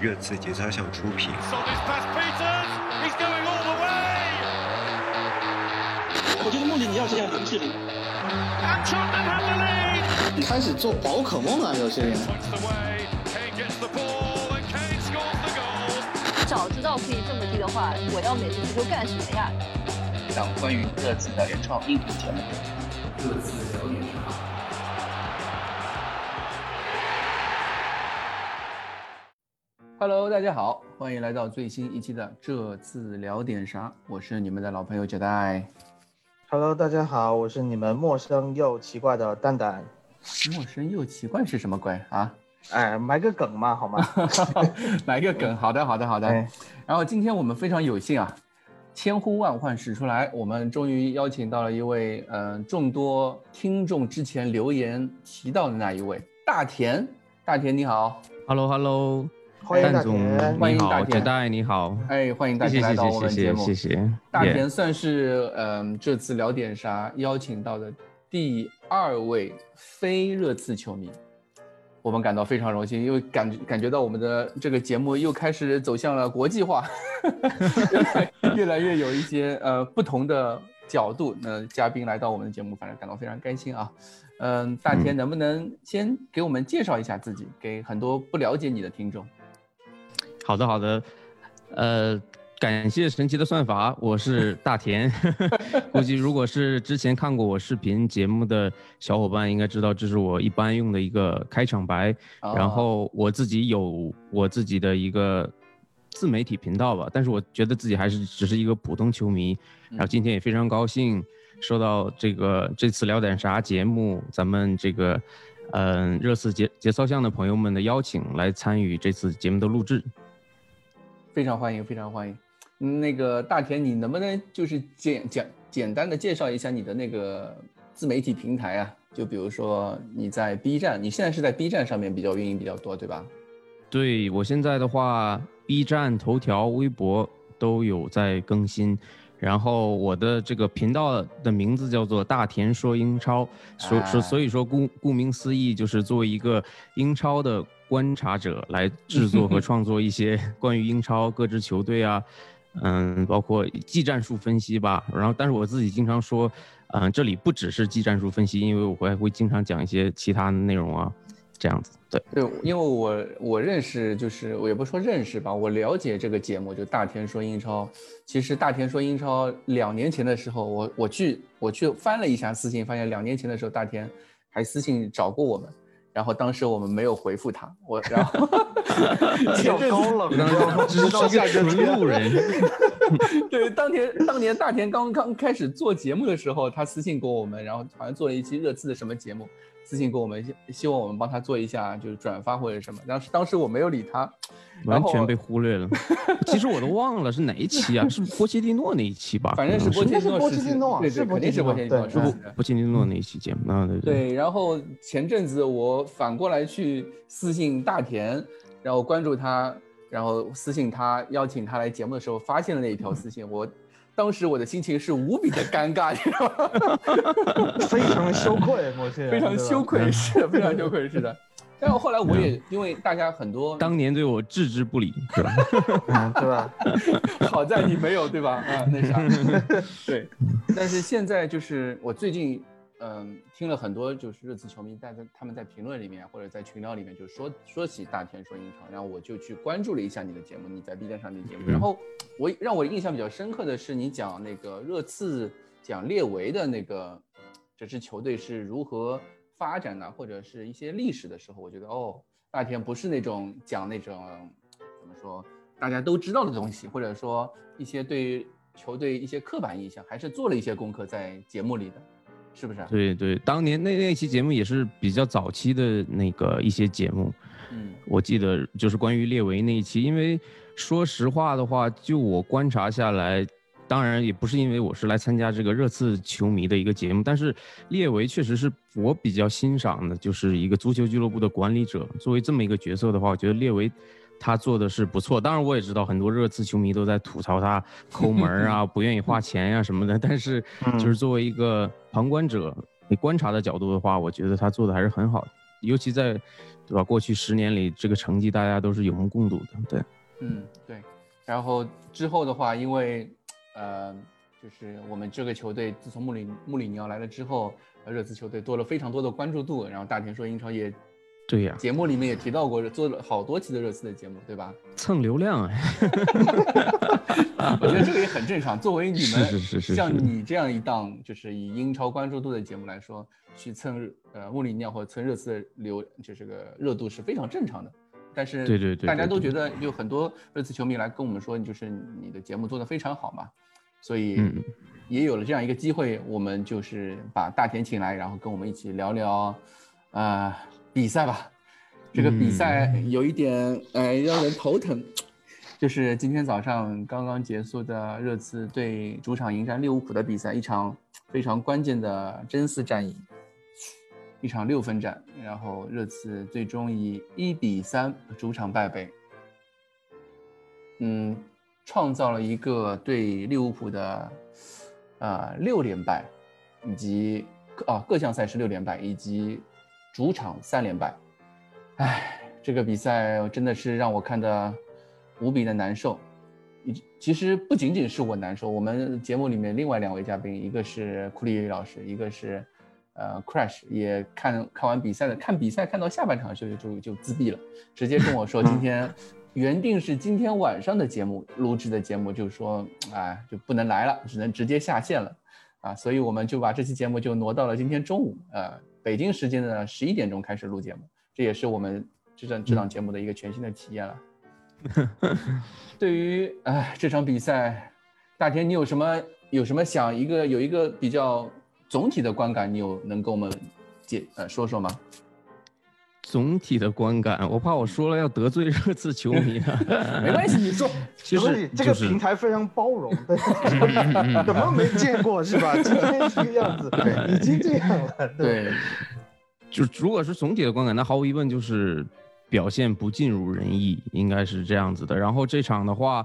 热刺节操项出品。我觉得穆里尼奥是要林志玲。开始做宝可梦了，有些人。早知道可以这么低的话，我要美足球干什么呀？档关于各自的原创音频节目。热刺聊点啥？Hello，大家好，欢迎来到最新一期的这次聊点啥？我是你们的老朋友杰代。Hello，大家好，我是你们陌生又奇怪的蛋蛋。陌生又奇怪是什么鬼啊？哎，埋个梗嘛，好吗？埋个梗，好的，好的，好的。然后今天我们非常有幸啊，千呼万唤始出来，我们终于邀请到了一位，嗯，众多听众之前留言提到的那一位大田。大田你好，Hello，Hello。欢迎大田，欢迎大田，代你好，哎，欢迎大田来到我们节目，谢谢。大田算是嗯这次聊点啥邀请到的第二位非热刺球迷，我们感到非常荣幸，因为感感觉到我们的这个节目又开始走向了国际化，越来越有一些呃不同的角度，那嘉宾来到我们的节目，反正感到非常开心啊。嗯，大田能不能先给我们介绍一下自己，给很多不了解你的听众？好的，好的，呃，感谢神奇的算法，我是 大田。估计如果是之前看过我视频节目的小伙伴，应该知道这是我一般用的一个开场白。然后我自己有我自己的一个自媒体频道吧，但是我觉得自己还是只是一个普通球迷。然后今天也非常高兴收到这个这次聊点啥节目，咱们这个嗯热刺节节操巷的朋友们的邀请，来参与这次节目的录制。非常欢迎，非常欢迎。那个大田，你能不能就是简简简单的介绍一下你的那个自媒体平台啊？就比如说你在 B 站，你现在是在 B 站上面比较运营比较多，对吧？对我现在的话，B 站、头条、微博都有在更新。然后我的这个频道的名字叫做大田说英超，所所所以说顾顾名思义，就是作为一个英超的。观察者来制作和创作一些 关于英超各支球队啊，嗯，包括技战术分析吧。然后，但是我自己经常说，嗯，这里不只是技战术分析，因为我会会经常讲一些其他的内容啊，这样子。对对，因为我我认识，就是我也不说认识吧，我了解这个节目，就大田说英超。其实大田说英超两年前的时候，我我去我去翻了一下私信，发现两年前的时候，大田还私信找过我们。然后当时我们没有回复他，我然后 跳高了，知道下一个路人。对，当年当年大田刚刚开始做节目的时候，他私信过我们，然后好像做了一期热刺的什么节目。私信给我们，希望我们帮他做一下，就是转发或者什么。当时当时我没有理他，完全被忽略了。其实我都忘了是哪一期啊？是波切蒂诺那一期吧？反正是波切蒂诺，对对，肯定是波切蒂诺，是波切蒂诺那一期节目啊，对对。对，然后前阵子我反过来去私信大田，然后关注他，然后私信他邀请他来节目的时候，发现了那一条私信，我。当时我的心情是无比的尴尬，你知道吗？非常羞愧，我去，非常羞愧，是的非常羞愧，是的。但是后来我也因为大家很多当年对我置之不理，是吧？对吧？好在你没有，对吧？啊，那啥，对。但是现在就是我最近。嗯，听了很多就是热刺球迷在在他们在评论里面或者在群聊里面就说说起大田说英超，然后我就去关注了一下你的节目，你在 B 站上的节目，然后我让我印象比较深刻的是你讲那个热刺讲列维的那个这支球队是如何发展的，或者是一些历史的时候，我觉得哦，大田不是那种讲那种怎么说大家都知道的东西，或者说一些对球队一些刻板印象，还是做了一些功课在节目里的。是不是？对对，当年那那期节目也是比较早期的那个一些节目，嗯，我记得就是关于列维那一期，因为说实话的话，就我观察下来，当然也不是因为我是来参加这个热刺球迷的一个节目，但是列维确实是我比较欣赏的，就是一个足球俱乐部的管理者。作为这么一个角色的话，我觉得列维。他做的是不错，当然我也知道很多热刺球迷都在吐槽他抠门啊，不愿意花钱呀什么的。但是，就是作为一个旁观者，你观察的角度的话，我觉得他做的还是很好的。尤其在对吧？过去十年里，这个成绩大家都是有目共睹的。对，嗯，对。然后之后的话，因为呃，就是我们这个球队自从穆里穆里尼奥来了之后，热刺球队多了非常多的关注度。然后大田说英超也。对呀，节目里面也提到过，做了好多期的热刺的节目，对吧？蹭流量哎，我觉得这个也很正常。作为你们是是是像你这样一档就是以英超关注度的节目来说，去蹭呃穆里尼奥或者蹭热刺的流，就是个热度是非常正常的。但是对对对，大家都觉得有很多热刺球迷来跟我们说，就是你的节目做得非常好嘛，所以也有了这样一个机会，我们就是把大田请来，然后跟我们一起聊聊啊。比赛吧，这个比赛有一点哎让人头疼，就是今天早上刚刚结束的热刺对主场迎战利物浦的比赛，一场非常关键的争四战役，一场六分战，然后热刺最终以一比三主场败北，嗯，创造了一个对利物浦的呃六连败，以及啊各项赛事六连败以及。主场三连败，哎，这个比赛真的是让我看的无比的难受。其实不仅仅是我难受，我们节目里面另外两位嘉宾，一个是库里老师，一个是呃 Crash，也看看完比赛的，看比赛看到下半场就就就自闭了，直接跟我说今天 原定是今天晚上的节目录制的节目，就说哎就不能来了，只能直接下线了啊，所以我们就把这期节目就挪到了今天中午，呃。北京时间的十一点钟开始录节目，这也是我们这档这档节目的一个全新的体验了。对于哎这场比赛，大田你有什么有什么想一个有一个比较总体的观感，你有能跟我们解呃说说吗？总体的观感，我怕我说了要得罪热刺球迷了。没关系，你说。其实这个平台非常包容，怎么没见过是吧？今天这个样子，已经这样了。对，就如果是总体的观感，那毫无疑问就是表现不尽如人意，应该是这样子的。然后这场的话。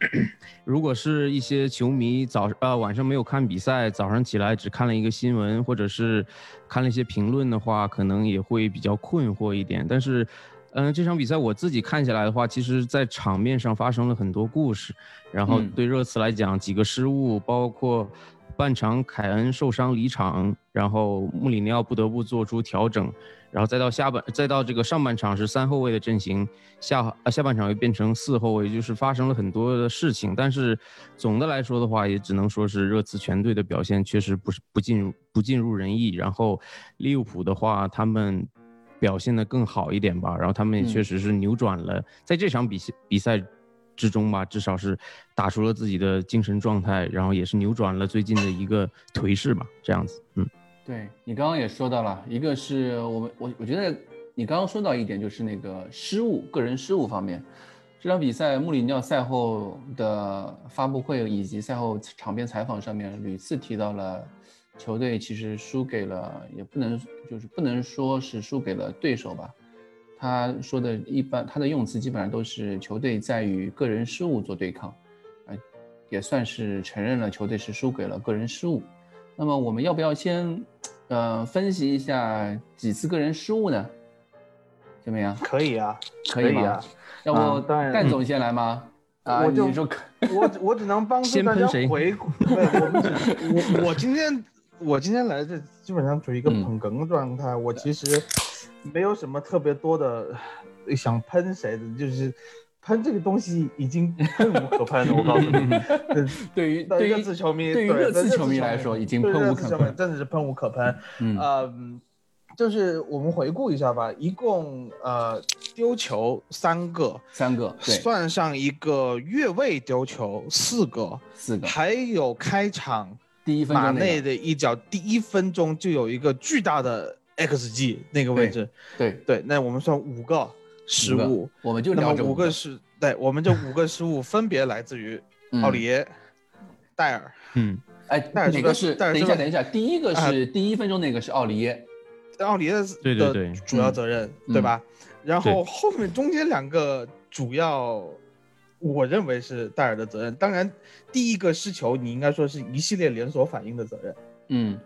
如果是一些球迷早呃晚上没有看比赛，早上起来只看了一个新闻，或者是看了一些评论的话，可能也会比较困惑一点。但是，嗯，这场比赛我自己看起来的话，其实在场面上发生了很多故事。然后对热刺来讲，几个失误，包括半场凯恩受伤离场，然后穆里尼奥不得不做出调整。然后再到下半，再到这个上半场是三后卫的阵型，下啊下半场又变成四后卫，就是发生了很多的事情。但是总的来说的话，也只能说是热刺全队的表现确实不是不尽不尽如人意。然后利物浦的话，他们表现的更好一点吧。然后他们也确实是扭转了，在这场比赛比赛之中吧，至少是打出了自己的精神状态，然后也是扭转了最近的一个颓势吧。这样子，嗯。对你刚刚也说到了，一个是我们我我觉得你刚刚说到一点就是那个失误，个人失误方面，这场比赛穆里尼奥赛后的发布会以及赛后场边采访上面屡次提到了球队其实输给了，也不能就是不能说是输给了对手吧，他说的一般他的用词基本上都是球队在与个人失误做对抗，呃，也算是承认了球队是输给了个人失误。那么我们要不要先，呃，分析一下几次个人失误呢？怎么样？可以啊，可以啊。要不干总先来吗？啊，我就说，我我只能帮助大家回顾。我 我今天我今天来这基本上处于一个捧哏状态。我其实没有什么特别多的 想喷谁的，就是。喷这个东西已经喷无可喷了，我告诉你。对于对于热刺球迷，对于热刺球迷来说，已经喷无可喷，真的是喷无可喷。嗯，就是我们回顾一下吧，一共呃丢球三个，三个，算上一个越位丢球四个，四个，还有开场第一分马内的一脚，第一分钟就有一个巨大的 XG 那个位置，对。对，那我们算五个。失误，我们就那么五个失对，我们这五个失误分别来自于 奥里耶、戴尔。嗯，哎，哪个是？等一下，等一下，第一个是第一分钟那个是奥里耶，奥里耶的主要责任，对吧？然后后面中间两个主要，我认为是戴尔的责任。当然，第一个失球，你应该说是一系列连锁反应的责任。嗯，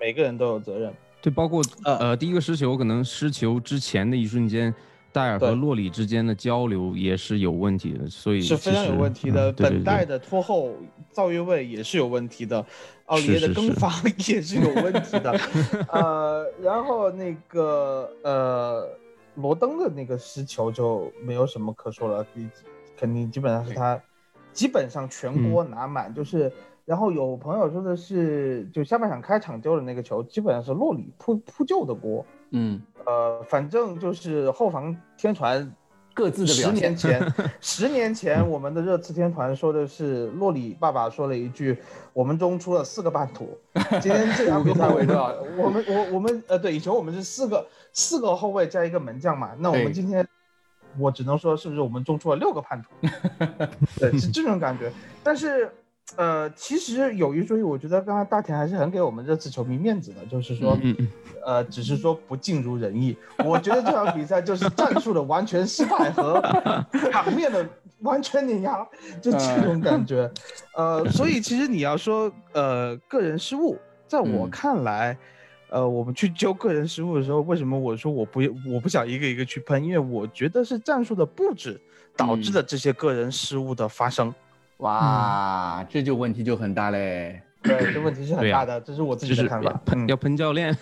每个人都有责任。对，包括呃呃第一个失球，可能失球之前的一瞬间，戴尔和洛里之间的交流也是有问题的，所以是非常有问题的。本代的拖后造越位也是有问题的，奥利耶的跟防 也是有问题的。呃，然后那个呃罗登的那个失球就没有什么可说了，肯定基本上是他基本上全锅拿满，就是。然后有朋友说的是，就下半场开场丢的那个球，基本上是洛里扑扑救的锅。嗯，呃，反正就是后防天团各自的十年前，十年前我们的热刺天团说的是洛里爸爸说了一句，我们中出了四个半途。今天这场比赛对吧？我们我我们呃对，以前我们是四个四个后卫加一个门将嘛，那我们今天我只能说是不是我们中出了六个叛徒？对，是这种感觉，但是。呃，其实有一说一，我觉得刚刚大田还是很给我们热刺球迷面子的，就是说，呃，只是说不尽如人意。我觉得这场比赛就是战术的完全失败和 场面的完全碾压，就这种感觉。呃，所以其实你要说，呃，个人失误，在我看来，呃，我们去揪个人失误的时候，为什么我说我不我不想一个一个去喷？因为我觉得是战术的布置导致的这些个人失误的发生。哇，这就问题就很大嘞。对，这问题是很大的，这是我自己的看法。喷要喷教练。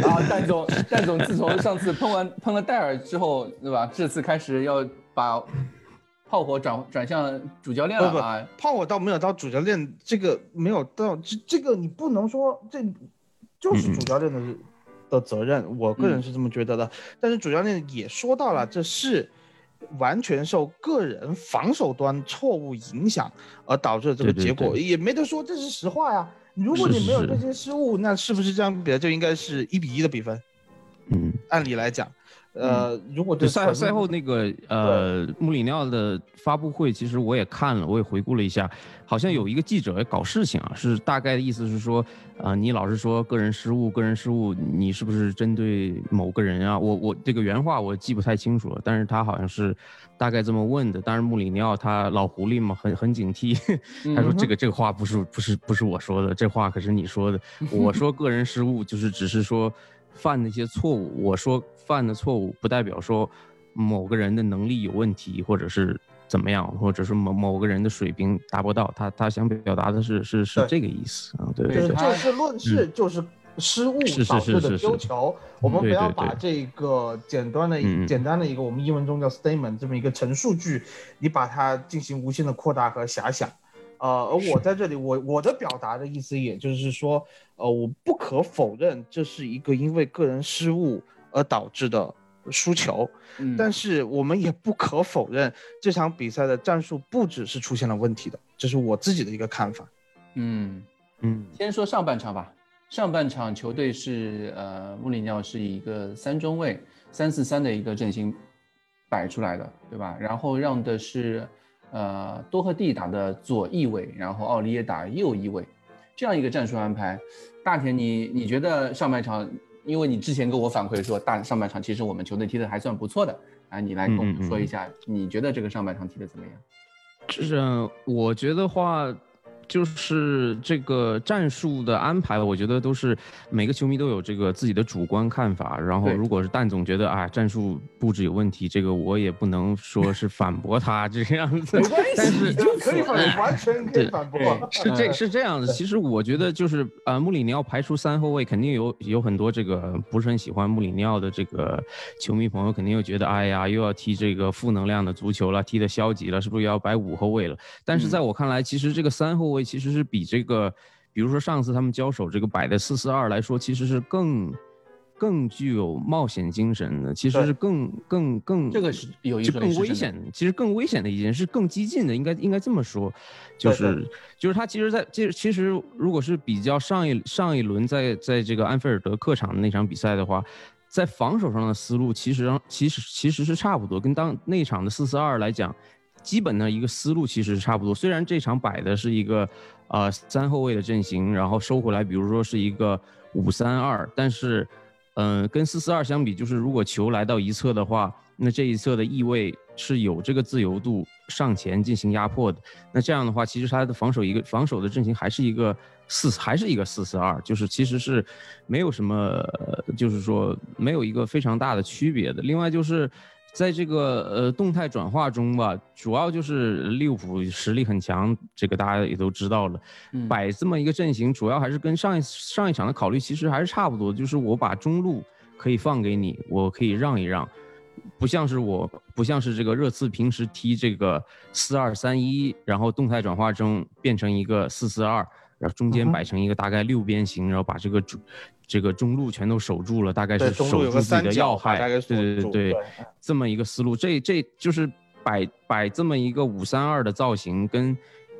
然后戴总，戴总自从上次喷完喷了戴尔之后，对吧？这次开始要把炮火转转向主教练了啊。炮火倒没有到主教练，这个没有到这这个你不能说这就是主教练的的责任，我个人是这么觉得的。但是主教练也说到了，这是。完全受个人防守端错误影响而导致的这个结果，也没得说，这是实话呀。如果你没有这些失误，那是不是这样比赛就应该是一比一的比分？嗯，按理来讲。呃，如果对赛赛后那个呃穆里尼奥的发布会，其实我也看了，我也回顾了一下，好像有一个记者搞事情啊，是大概的意思是说，啊，你老是说个人失误，个人失误，你是不是针对某个人啊？我我这个原话我记不太清楚了，但是他好像是大概这么问的。当然穆里尼奥他老狐狸嘛，很很警惕，他说这个这个话不是不是不是我说的，这话可是你说的。我说个人失误就是只是说。犯的一些错误，我说犯的错误不代表说某个人的能力有问题，或者是怎么样，或者是某某个人的水平达不到。他他想表达的是是是这个意思啊，对对对，就事论事，就是失误导致的丢球。我们不要把这个简单的简单的一个我们英文中叫 statement 这么一个陈述句，你把它进行无限的扩大和遐想。呃，而我在这里，我我的表达的意思，也就是说，呃，我不可否认这是一个因为个人失误而导致的输球，但是我们也不可否认这场比赛的战术布置是出现了问题的，这是我自己的一个看法。嗯嗯，先说上半场吧，上半场球队是呃穆里尼奥是一个三中卫三四三的一个阵型摆出来的，对吧？然后让的是。呃，多赫蒂打的左翼位，然后奥利耶打右翼位，这样一个战术安排。大田，你你觉得上半场，因为你之前跟我反馈说，大上半场其实我们球队踢的还算不错的，啊，你来跟我们说一下，你觉得这个上半场踢的怎么样？就是我觉得话。就是这个战术的安排，我觉得都是每个球迷都有这个自己的主观看法。然后，如果是蛋总觉得啊战术布置有问题，这个我也不能说是反驳他这个样子。没关系但是可以完全可以反驳。是这是这样的。其实我觉得就是呃穆里尼奥排出三后卫，肯定有有很多这个不是很喜欢穆里尼奥的这个球迷朋友，肯定又觉得哎呀又要踢这个负能量的足球了，踢的消极了，是不是又要摆五后卫了？但是在我看来，其实这个三后卫。其实是比这个，比如说上次他们交手这个摆的四四二来说，其实是更更具有冒险精神的，其实是更更更这个是有一就更危险，其实更危险的一件是更激进的，应该应该这么说，就是就是他其实在这其实如果是比较上一上一轮在在这个安菲尔德客场的那场比赛的话，在防守上的思路其实其实其实是差不多，跟当那场的四四二来讲。基本的一个思路其实是差不多，虽然这场摆的是一个，呃三后卫的阵型，然后收回来，比如说是一个五三二，但是，嗯，跟四四二相比，就是如果球来到一侧的话，那这一侧的翼位是有这个自由度上前进行压迫的。那这样的话，其实他的防守一个防守的阵型还是一个四，还是一个四四二，就是其实是没有什么，就是说没有一个非常大的区别的。另外就是。在这个呃动态转化中吧，主要就是利物浦实力很强，这个大家也都知道了。摆这么一个阵型，主要还是跟上一上一场的考虑其实还是差不多，就是我把中路可以放给你，我可以让一让，不像是我不像是这个热刺平时踢这个四二三一，然后动态转化中变成一个四四二，然后中间摆成一个大概六边形，然后把这个主。这个中路全都守住了，大概是守住自己的要害，对对对对，这么一个思路，这这就是摆摆这么一个五三二的造型，跟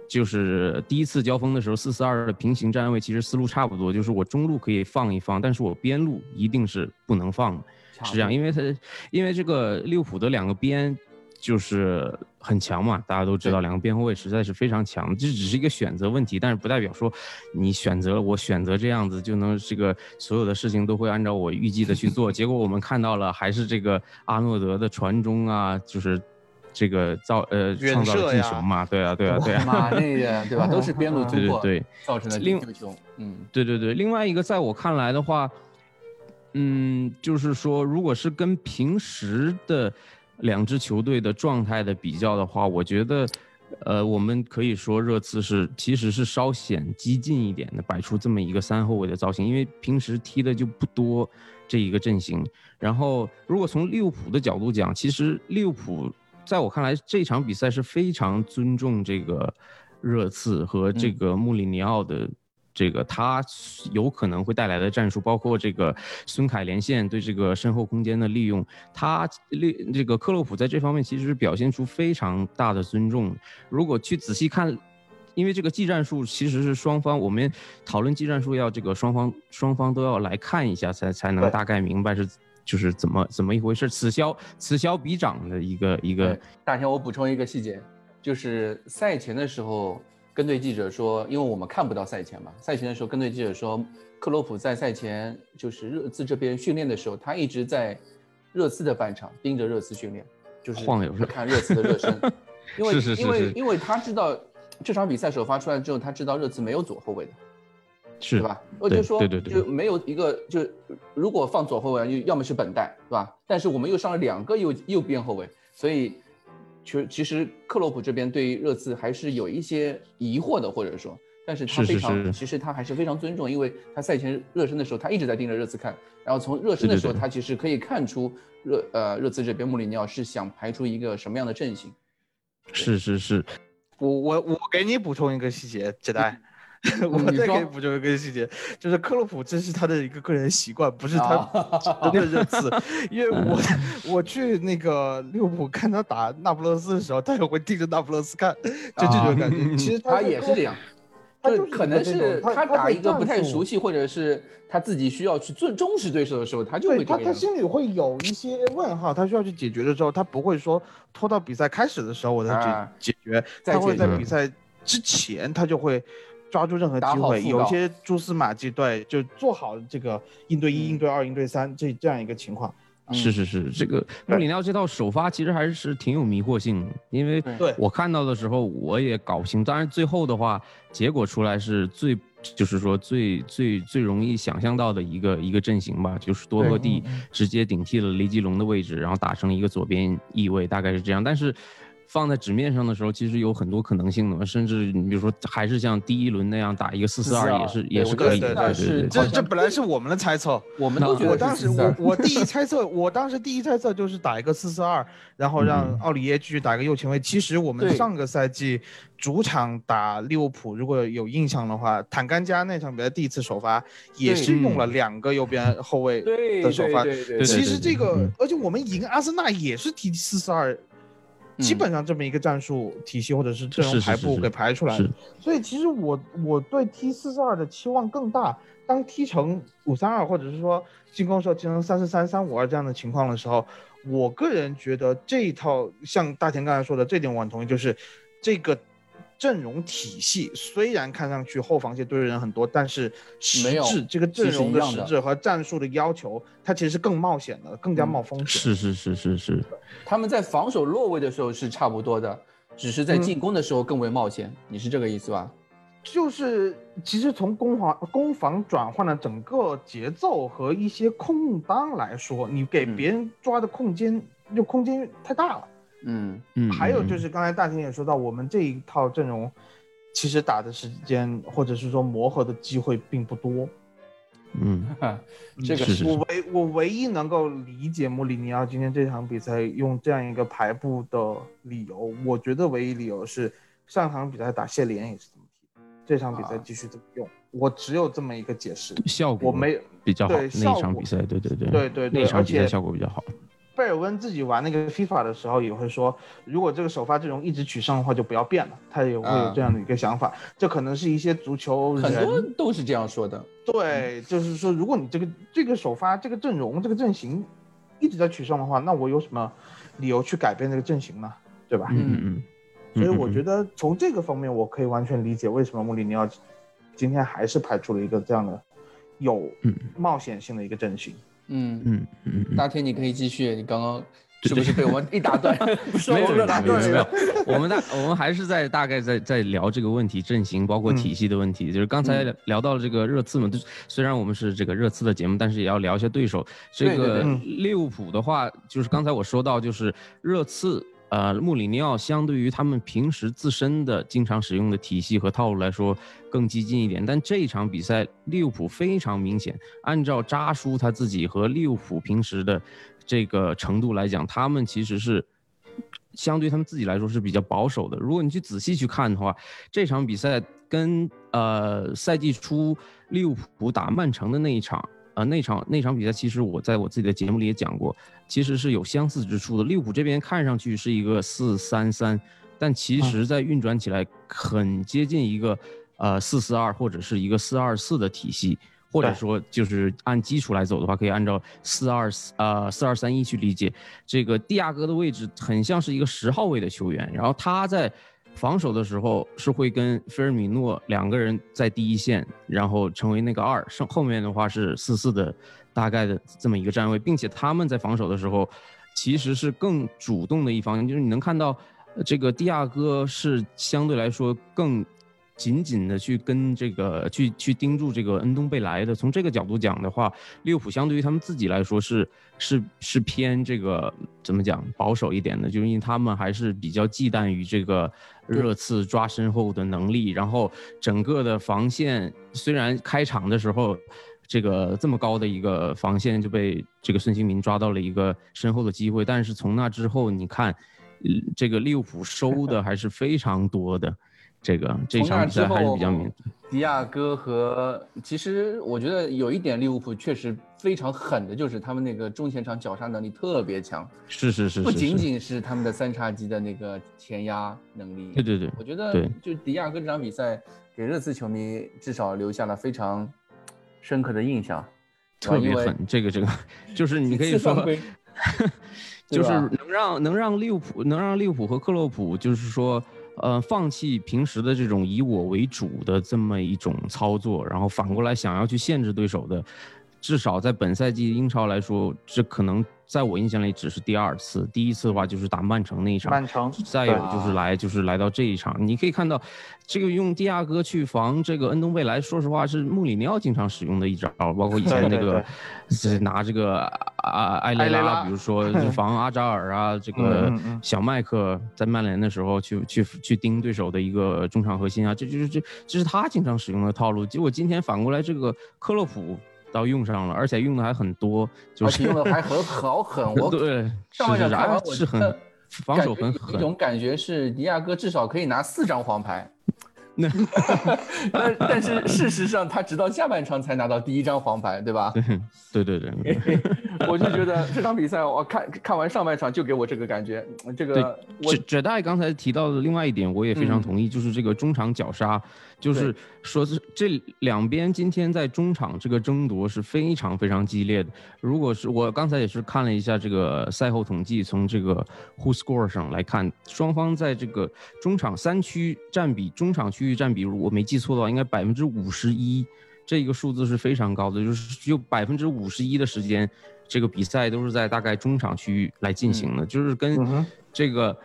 就是第一次交锋的时候四四二的平行站位，其实思路差不多，就是我中路可以放一放，但是我边路一定是不能放的，是这样，因为他因为这个利物浦的两个边。就是很强嘛，大家都知道，两个边后卫实在是非常强，这只是一个选择问题，但是不代表说你选择了我选择这样子就能这个所有的事情都会按照我预计的去做。结果我们看到了，还是这个阿诺德的传中啊，就是这个造呃创造了进球嘛，对啊对啊对啊，马内的对吧，都是边路突破对造成的进球。嗯，对对对，另外一个在我看来的话，嗯，就是说如果是跟平时的。两支球队的状态的比较的话，我觉得，呃，我们可以说热刺是其实是稍显激进一点的，摆出这么一个三后卫的造型，因为平时踢的就不多这一个阵型。然后，如果从利物浦的角度讲，其实利物浦在我看来这场比赛是非常尊重这个热刺和这个穆里尼奥的。这个他有可能会带来的战术，包括这个孙凯连线对这个身后空间的利用，他利这个克洛普在这方面其实是表现出非常大的尊重。如果去仔细看，因为这个技战术其实是双方，我们讨论技战术要这个双方双方都要来看一下，才才能大概明白是就是怎么怎么一回事。此消此消彼长的一个一个。大天，我补充一个细节，就是赛前的时候。跟对记者说，因为我们看不到赛前嘛，赛前的时候跟对记者说，克洛普在赛前就是热刺这边训练的时候，他一直在热刺的半场盯着热刺训练，就是晃悠，看热刺的热身，因为因为因为他知道这场比赛首发出来之后，他知道热刺没有左后卫的，是吧？我就说对对对，就没有一个就如果放左后卫，要么是本代，对吧？但是我们又上了两个右右边后卫，所以。其实其实克洛普这边对于热刺还是有一些疑惑的，或者说，但是他非常，其实他还是非常尊重，因为他赛前热身的时候，他一直在盯着热刺看，然后从热身的时候，他其实可以看出热呃热刺这边穆里尼奥是想排出一个什么样的阵型。是是是，我我我给你补充一个细节，杰代。我们再可以补充一个细节，就是克洛普这是他的一个个人习惯，不是他真的热刺。因为我 我去那个利物浦看他打那不勒斯的时候，他也会盯着那不勒斯看，就这种感觉。其实他也是这样，就可能是他打一个不太熟悉，或者是他自己需要去最重视对手的时候，他就会他他心里会有一些问号，他需要去解决的时候，他不会说拖到比赛开始的时候我再解解决，他会在比赛之前他就会。抓住任何机会，有一些蛛丝马迹，对，就做好这个应对一、应对二、应对三这这样一个情况。是是是，这个穆里尼奥这套首发其实还是挺有迷惑性的，因为我看到的时候我也搞不清。当然最后的话，结果出来是最，就是说最最最容易想象到的一个一个阵型吧，就是多赫蒂直接顶替了雷吉隆的位置，然后打成了一个左边翼位，大概是这样。但是。放在纸面上的时候，其实有很多可能性的，甚至你比如说，还是像第一轮那样打一个四四二，也是也是可以的。对对对，这这本来是我们的猜测，我们都觉得。我当时我我第一猜测，我当时第一猜测就是打一个四四二，然后让奥里耶继续打一个右前卫。其实我们上个赛季主场打利物浦，如果有印象的话，坦甘加那场比赛第一次首发也是用了两个右边后卫的首发。其实这个，而且我们赢阿森纳也是踢四四二。基本上这么一个战术体系或者是阵容排布给排出来，所以其实我我对 T 四四二的期望更大。当踢成五三二或者是说进攻时候踢成三四三三五二这样的情况的时候，我个人觉得这一套像大田刚才说的这点我很同意，就是这个阵容体系虽然看上去后防线堆人很多，但是实质这个阵容的实质和战术的要求，它其实是更冒险的，更加冒风险。是是是是是，他们在防守落位的时候是差不多的，只是在进攻的时候更为冒险。你是这个意思吧？就是其实从攻防攻防转换的整个节奏和一些空当来说，你给别人抓的空间就空间太大了。嗯嗯，还有就是刚才大天也说到，我们这一套阵容，其实打的时间或者是说磨合的机会并不多。嗯，这个是我唯我唯一能够理解穆里尼奥今天这场比赛用这样一个排布的理由，我觉得唯一理由是上场比赛打谢联也是这么踢，这场比赛继续这么用，我只有这么一个解释。效果我没比较好，那场比赛，对对对对对对，那场比赛效果比较好。贝尔温自己玩那个 FIFA 的时候也会说，如果这个首发阵容一直取胜的话，就不要变了。他也会有这样的一个想法。这可能是一些足球很多都是这样说的。对，就是说，如果你这个这个首发这个阵容这个阵型一直在取胜的话，那我有什么理由去改变这个阵型呢？对吧？嗯嗯。所以我觉得从这个方面，我可以完全理解为什么穆里尼奥今天还是排出了一个这样的有冒险性的一个阵型。嗯嗯嗯嗯，大天你可以继续，你刚刚是不是被我们一打断？没有没有没有，我们 大我们还是在大概在在聊这个问题，阵型包括体系的问题。就是刚才聊到了这个热刺嘛，虽然我们是这个热刺的节目，但是也要聊一下对手。这个利物浦的话，就是刚才我说到，就是热刺。呃，穆里尼奥相对于他们平时自身的经常使用的体系和套路来说更激进一点，但这一场比赛利物浦非常明显，按照扎叔他自己和利物浦平时的这个程度来讲，他们其实是相对他们自己来说是比较保守的。如果你去仔细去看的话，这场比赛跟呃赛季初利物浦打曼城的那一场。啊，那场那场比赛，其实我在我自己的节目里也讲过，其实是有相似之处的。利物浦这边看上去是一个四三三，但其实在运转起来很接近一个呃四四二或者是一个四二四的体系，或者说就是按基础来走的话，可以按照四二呃四二三一去理解。这个蒂亚戈的位置很像是一个十号位的球员，然后他在。防守的时候是会跟菲尔米诺两个人在第一线，然后成为那个二，剩后面的话是四四的大概的这么一个站位，并且他们在防守的时候其实是更主动的一方，就是你能看到这个蒂亚戈是相对来说更紧紧的去跟这个去去盯住这个恩东贝莱的。从这个角度讲的话，利物浦相对于他们自己来说是是是偏这个怎么讲保守一点的，就是因为他们还是比较忌惮于这个。热刺抓身后的能力，然后整个的防线虽然开场的时候，这个这么高的一个防线就被这个孙兴民抓到了一个身后的机会，但是从那之后，你看，这个利物浦收的还是非常多的。这个这场比赛还是比较明。迪亚哥和其实我觉得有一点利物浦确实非常狠的，就是他们那个中前场绞杀能力特别强。是是是，不仅仅是他们的三叉戟的那个前压能力。对对对，我觉得就迪亚哥这场比赛给热刺球迷至少留下了非常深刻的印象。特别狠，这个这个就是你可以说，就是能让能让利物浦能让利物浦和克洛普就是说。呃，放弃平时的这种以我为主的这么一种操作，然后反过来想要去限制对手的，至少在本赛季英超来说，这可能。在我印象里，只是第二次。第一次的话，就是打曼城那一场。曼城。再有就是来，就是来到这一场。你可以看到，这个用蒂亚戈去防这个恩东贝莱，说实话是穆里尼奥经常使用的一招，包括以前那个拿这个啊埃雷拉，比如说 防阿扎尔啊，这个小麦克在曼联的时候去去去盯对手的一个中场核心啊，这就是这这是他经常使用的套路。结果今天反过来，这个克洛普。倒用上了，而且用的还很多，就是用的还很 好狠。我 对上半场看完，是很防守很狠。一种感觉是迪亚哥至少可以拿四张黄牌，那但但是事实上，他直到下半场才拿到第一张黄牌，对吧？对对对对，我就觉得这场比赛，我看看完上半场就给我这个感觉。这个，我哲大刚才提到的另外一点，我也非常同意，就是这个中场绞杀，就是说是这两边今天在中场这个争夺是非常非常激烈的。如果是我刚才也是看了一下这个赛后统计，从这个 Who Score 上来看，双方在这个中场三区占比，中场区域占比，如果没记错的话，应该百分之五十一。这个数字是非常高的，就是只有百分之五十一的时间，这个比赛都是在大概中场区域来进行的，就是跟这个。嗯，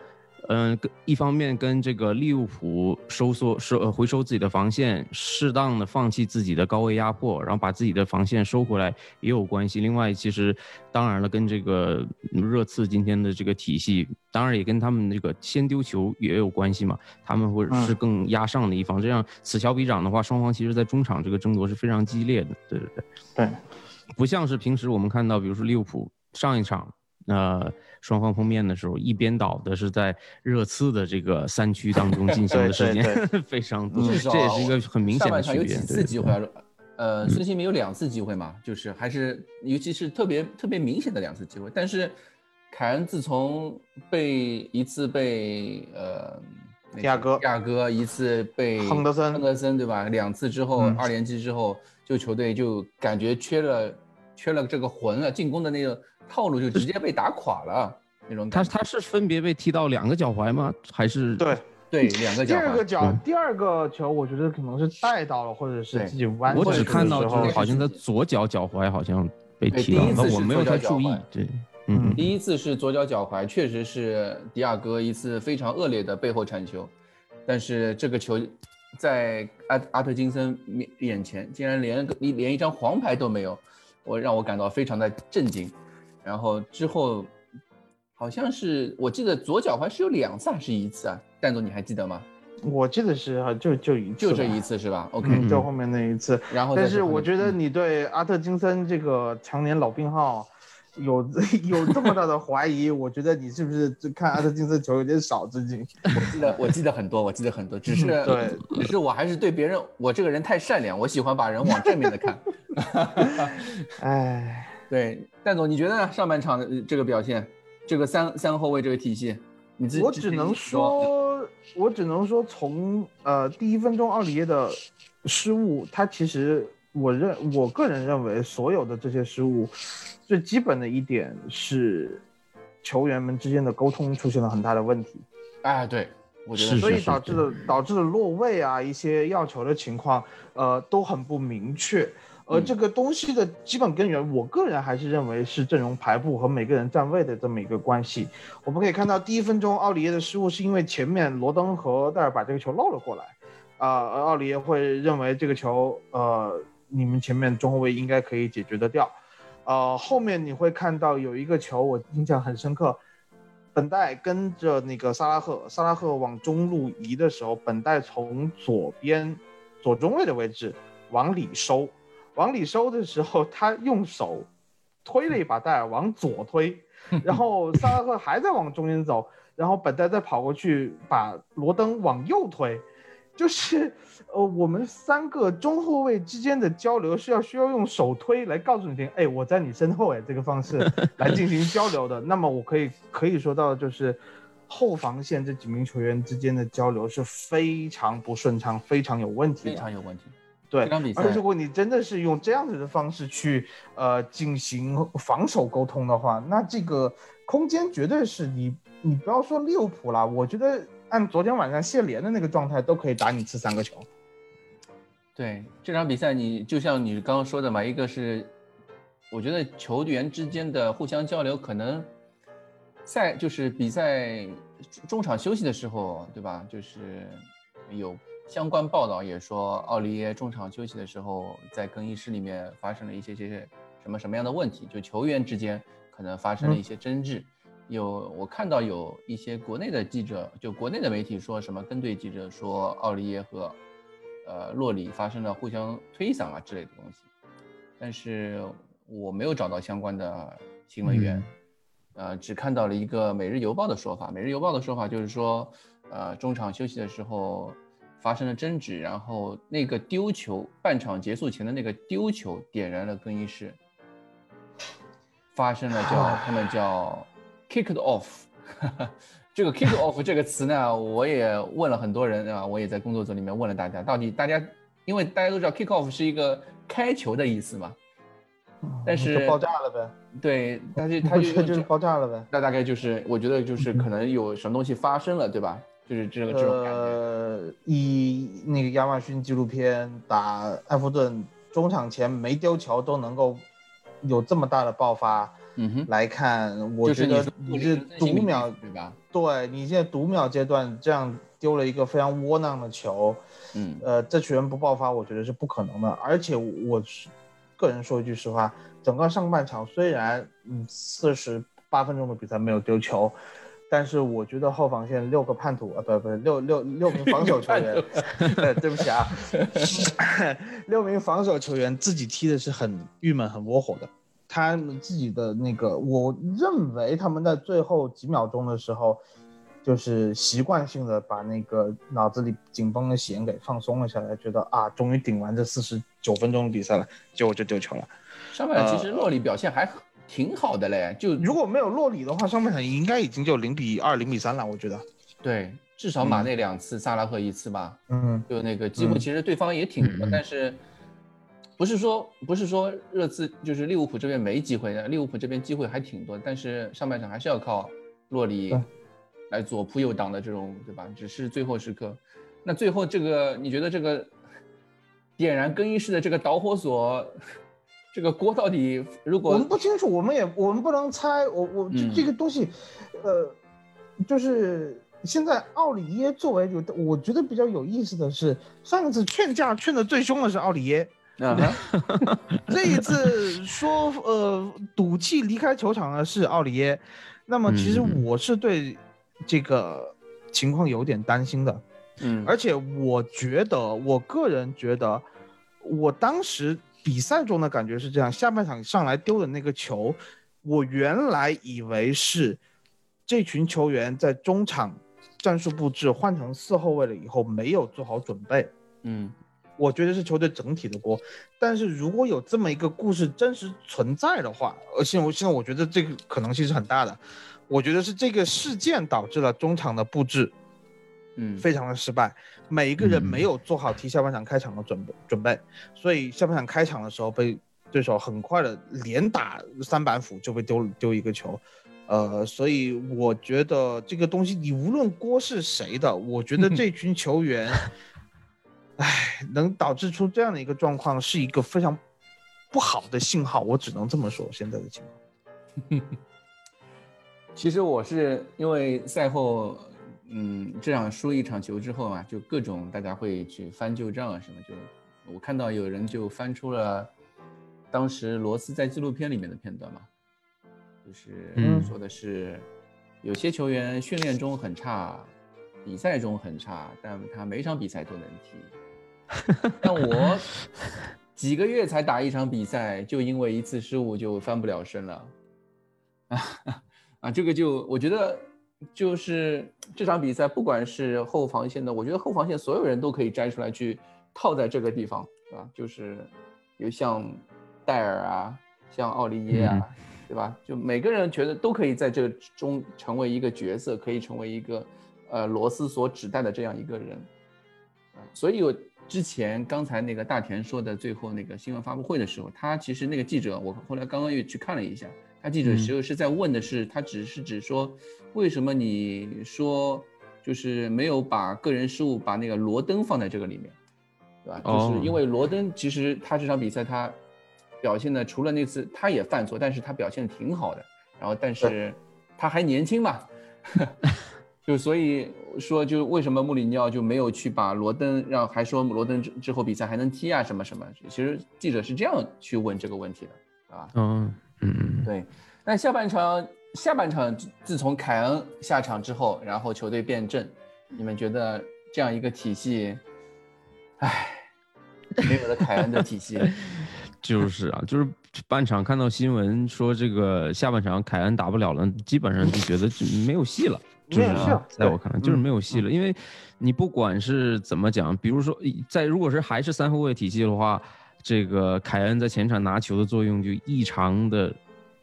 跟一方面跟这个利物浦收缩收呃回收自己的防线，适当的放弃自己的高位压迫，然后把自己的防线收回来也有关系。另外，其实当然了，跟这个热刺今天的这个体系，当然也跟他们这个先丢球也有关系嘛。他们会是更压上的一方，这样此消彼长的话，双方其实在中场这个争夺是非常激烈的。对对对，对，不像是平时我们看到，比如说利物浦上一场。那双方碰面的时候，一边倒的是在热刺的这个三区当中进行的时间 非常多，这也是一个很明显的区别。有几次机会，呃，孙兴民有两次机会嘛，就是还是尤其是特别特别明显的两次机会。但是凯恩自从被一次被呃迪亚哥迪亚哥一次被亨德森亨德森对吧？两次之后二连击之后，就球队就感觉缺了缺了这个魂了，进攻的那个。套路就直接被打垮了，那种。他他是分别被踢到两个脚踝吗？还是对对两个脚。第二个脚，第二个球，我觉得可能是带到了，或者是自己弯。我只看到就是好像他左脚脚踝好像被踢到了，我没有太注意。对，嗯，第一次是左脚脚踝，确实是迪亚哥一次非常恶劣的背后铲球，但是这个球在阿阿特金森面眼前竟然连一连一张黄牌都没有，我让我感到非常的震惊。然后之后，好像是我记得左脚踝是有两次还是一次啊？蛋总你还记得吗？我记得是啊就就一就这一次是吧？OK，就后面那一次。然后，但是我觉得你对阿特金森这个常年老病号有 有这么大的怀疑，我觉得你是不是就看阿特金森球有点少？最近我记得我记得很多，我记得很多，只是对，只是我还是对别人，我这个人太善良，我喜欢把人往正面的看。哎。对，戴总，你觉得呢？上半场的这个表现，这个三三后卫这个体系，你自己我只能说，我只能说，从呃第一分钟奥里耶的失误，他其实我认我个人认为，所有的这些失误，最基本的一点是球员们之间的沟通出现了很大的问题。哎，对，我觉得所以导致的导致的落位啊，一些要球的情况，呃，都很不明确。而这个东西的基本根源，我个人还是认为是阵容排布和每个人站位的这么一个关系。我们可以看到，第一分钟奥里耶的失误是因为前面罗登和戴尔把这个球漏了过来，啊，奥里耶会认为这个球，呃，你们前面中后卫应该可以解决得掉。呃，后面你会看到有一个球，我印象很深刻，本代跟着那个萨拉赫，萨拉赫往中路移的时候，本代从左边左中卫的位置往里收。往里收的时候，他用手推了一把戴尔往左推，然后萨拉赫还在往中间走，然后本代再跑过去把罗登往右推，就是呃我们三个中后卫之间的交流是要需要用手推来告诉你听，哎我在你身后哎这个方式 来进行交流的。那么我可以可以说到就是后防线这几名球员之间的交流是非常不顺畅，非常有问题，非常有问题。对，而如果你真的是用这样子的方式去呃进行防守沟通的话，那这个空间绝对是你，你不要说利物浦啦，我觉得按昨天晚上谢联的那个状态，都可以打你吃三个球。对这场比赛，你就像你刚刚说的嘛，一个是我觉得球员之间的互相交流，可能赛就是比赛中场休息的时候，对吧？就是有。相关报道也说，奥利耶中场休息的时候，在更衣室里面发生了一些些什么什么样的问题，就球员之间可能发生了一些争执。有我看到有一些国内的记者，就国内的媒体说什么跟队记者说，奥利耶和呃洛里发生了互相推搡啊之类的东西，但是我没有找到相关的新闻源，呃，只看到了一个《每日邮报》的说法，《每日邮报》的说法就是说，呃，中场休息的时候。发生了争执，然后那个丢球，半场结束前的那个丢球点燃了更衣室，发生了叫他们叫 kicked off，这个 kick off 这个词呢，我也问了很多人啊，我也在工作组里面问了大家，到底大家，因为大家都知道 kick off 是一个开球的意思嘛，但是爆炸了呗，对，但是他就就是爆炸了呗，那大概就是我觉得就是可能有什么东西发生了，对吧？就是这个这种感觉。呃，以那个亚马逊纪录片打埃弗顿中场前没丢球都能够有这么大的爆发，嗯哼，来看，我觉得你是读秒对吧？对你现在读秒阶段这样丢了一个非常窝囊的球，嗯，呃，这群人不爆发，我觉得是不可能的。而且我是个人说一句实话，整个上半场虽然嗯四十八分钟的比赛没有丢球。但是我觉得后防线六个叛徒啊，不不六六六名防守球员，对不起啊，六名防守球员自己踢的是很郁闷、很窝火的。他们自己的那个，我认为他们在最后几秒钟的时候，就是习惯性的把那个脑子里紧绷的弦给放松了下来，觉得啊，终于顶完这四十九分钟的比赛了，结果就丢球了。上半场其实洛里表现还挺好的嘞，就如果没有洛里的话，上半场应该已经就零比二、零比三了，我觉得。对，至少马内两次，萨拉赫一次吧。嗯，就那个机会，其实对方也挺多，但是不是说不是说热刺就是利物浦这边没机会的，利物浦这边机会还挺多，但是上半场还是要靠洛里来左扑右挡的这种，对吧？只是最后时刻，那最后这个你觉得这个点燃更衣室的这个导火索？这个锅到底如果我们不清楚，我们也我们不能猜。我我这这个东西，呃，就是现在奥里耶作为有，我觉得比较有意思的是，上一次劝架劝的最凶的是奥里耶，这一次说呃赌气离开球场的是奥里耶。那么其实我是对这个情况有点担心的，嗯，而且我觉得我个人觉得，我当时。比赛中的感觉是这样，下半场上来丢的那个球，我原来以为是这群球员在中场战术布置换成四后卫了以后没有做好准备。嗯，我觉得是球队整体的锅。但是如果有这么一个故事真实存在的话，而且我现在我觉得这个可能性是很大的。我觉得是这个事件导致了中场的布置。嗯，非常的失败，每一个人没有做好踢下半场开场的准备准备，所以下半场开场的时候被对手很快的连打三板斧就被丢丢一个球，呃，所以我觉得这个东西你无论锅是谁的，我觉得 这群球员，唉，能导致出这样的一个状况是一个非常不好的信号，我只能这么说现在的情况。其实我是因为赛后。嗯，这样输一场球之后啊，就各种大家会去翻旧账啊什么，就我看到有人就翻出了当时罗斯在纪录片里面的片段嘛，就是说的是有些球员训练中很差，比赛中很差，但他每场比赛都能踢。但我几个月才打一场比赛，就因为一次失误就翻不了身了。啊 啊，这个就我觉得。就是这场比赛，不管是后防线的，我觉得后防线所有人都可以摘出来去套在这个地方，对吧？就是有像戴尔啊，像奥利耶啊，对吧？就每个人觉得都可以在这中成为一个角色，可以成为一个呃罗斯所指代的这样一个人。所以我之前刚才那个大田说的最后那个新闻发布会的时候，他其实那个记者，我后来刚刚又去看了一下。他记者时候是在问的是，他只是指说，为什么你说就是没有把个人失误把那个罗登放在这个里面，对吧？就是因为罗登其实他这场比赛他表现的除了那次他也犯错，但是他表现的挺好的。然后但是他还年轻嘛，就所以说就为什么穆里尼奥就没有去把罗登让还说罗登之之后比赛还能踢啊什么什么？其实记者是这样去问这个问题的，啊，嗯。嗯，对。但下半场，下半场自从凯恩下场之后，然后球队变阵，你们觉得这样一个体系，唉，没有了凯恩的体系，就是啊，就是半场看到新闻说这个下半场凯恩打不了了，基本上就觉得就没有戏了。没有戏了，在我看来就是没有戏了，因为你不管是怎么讲，比如说在如果是还是三后卫体系的话，这个凯恩在前场拿球的作用就异常的，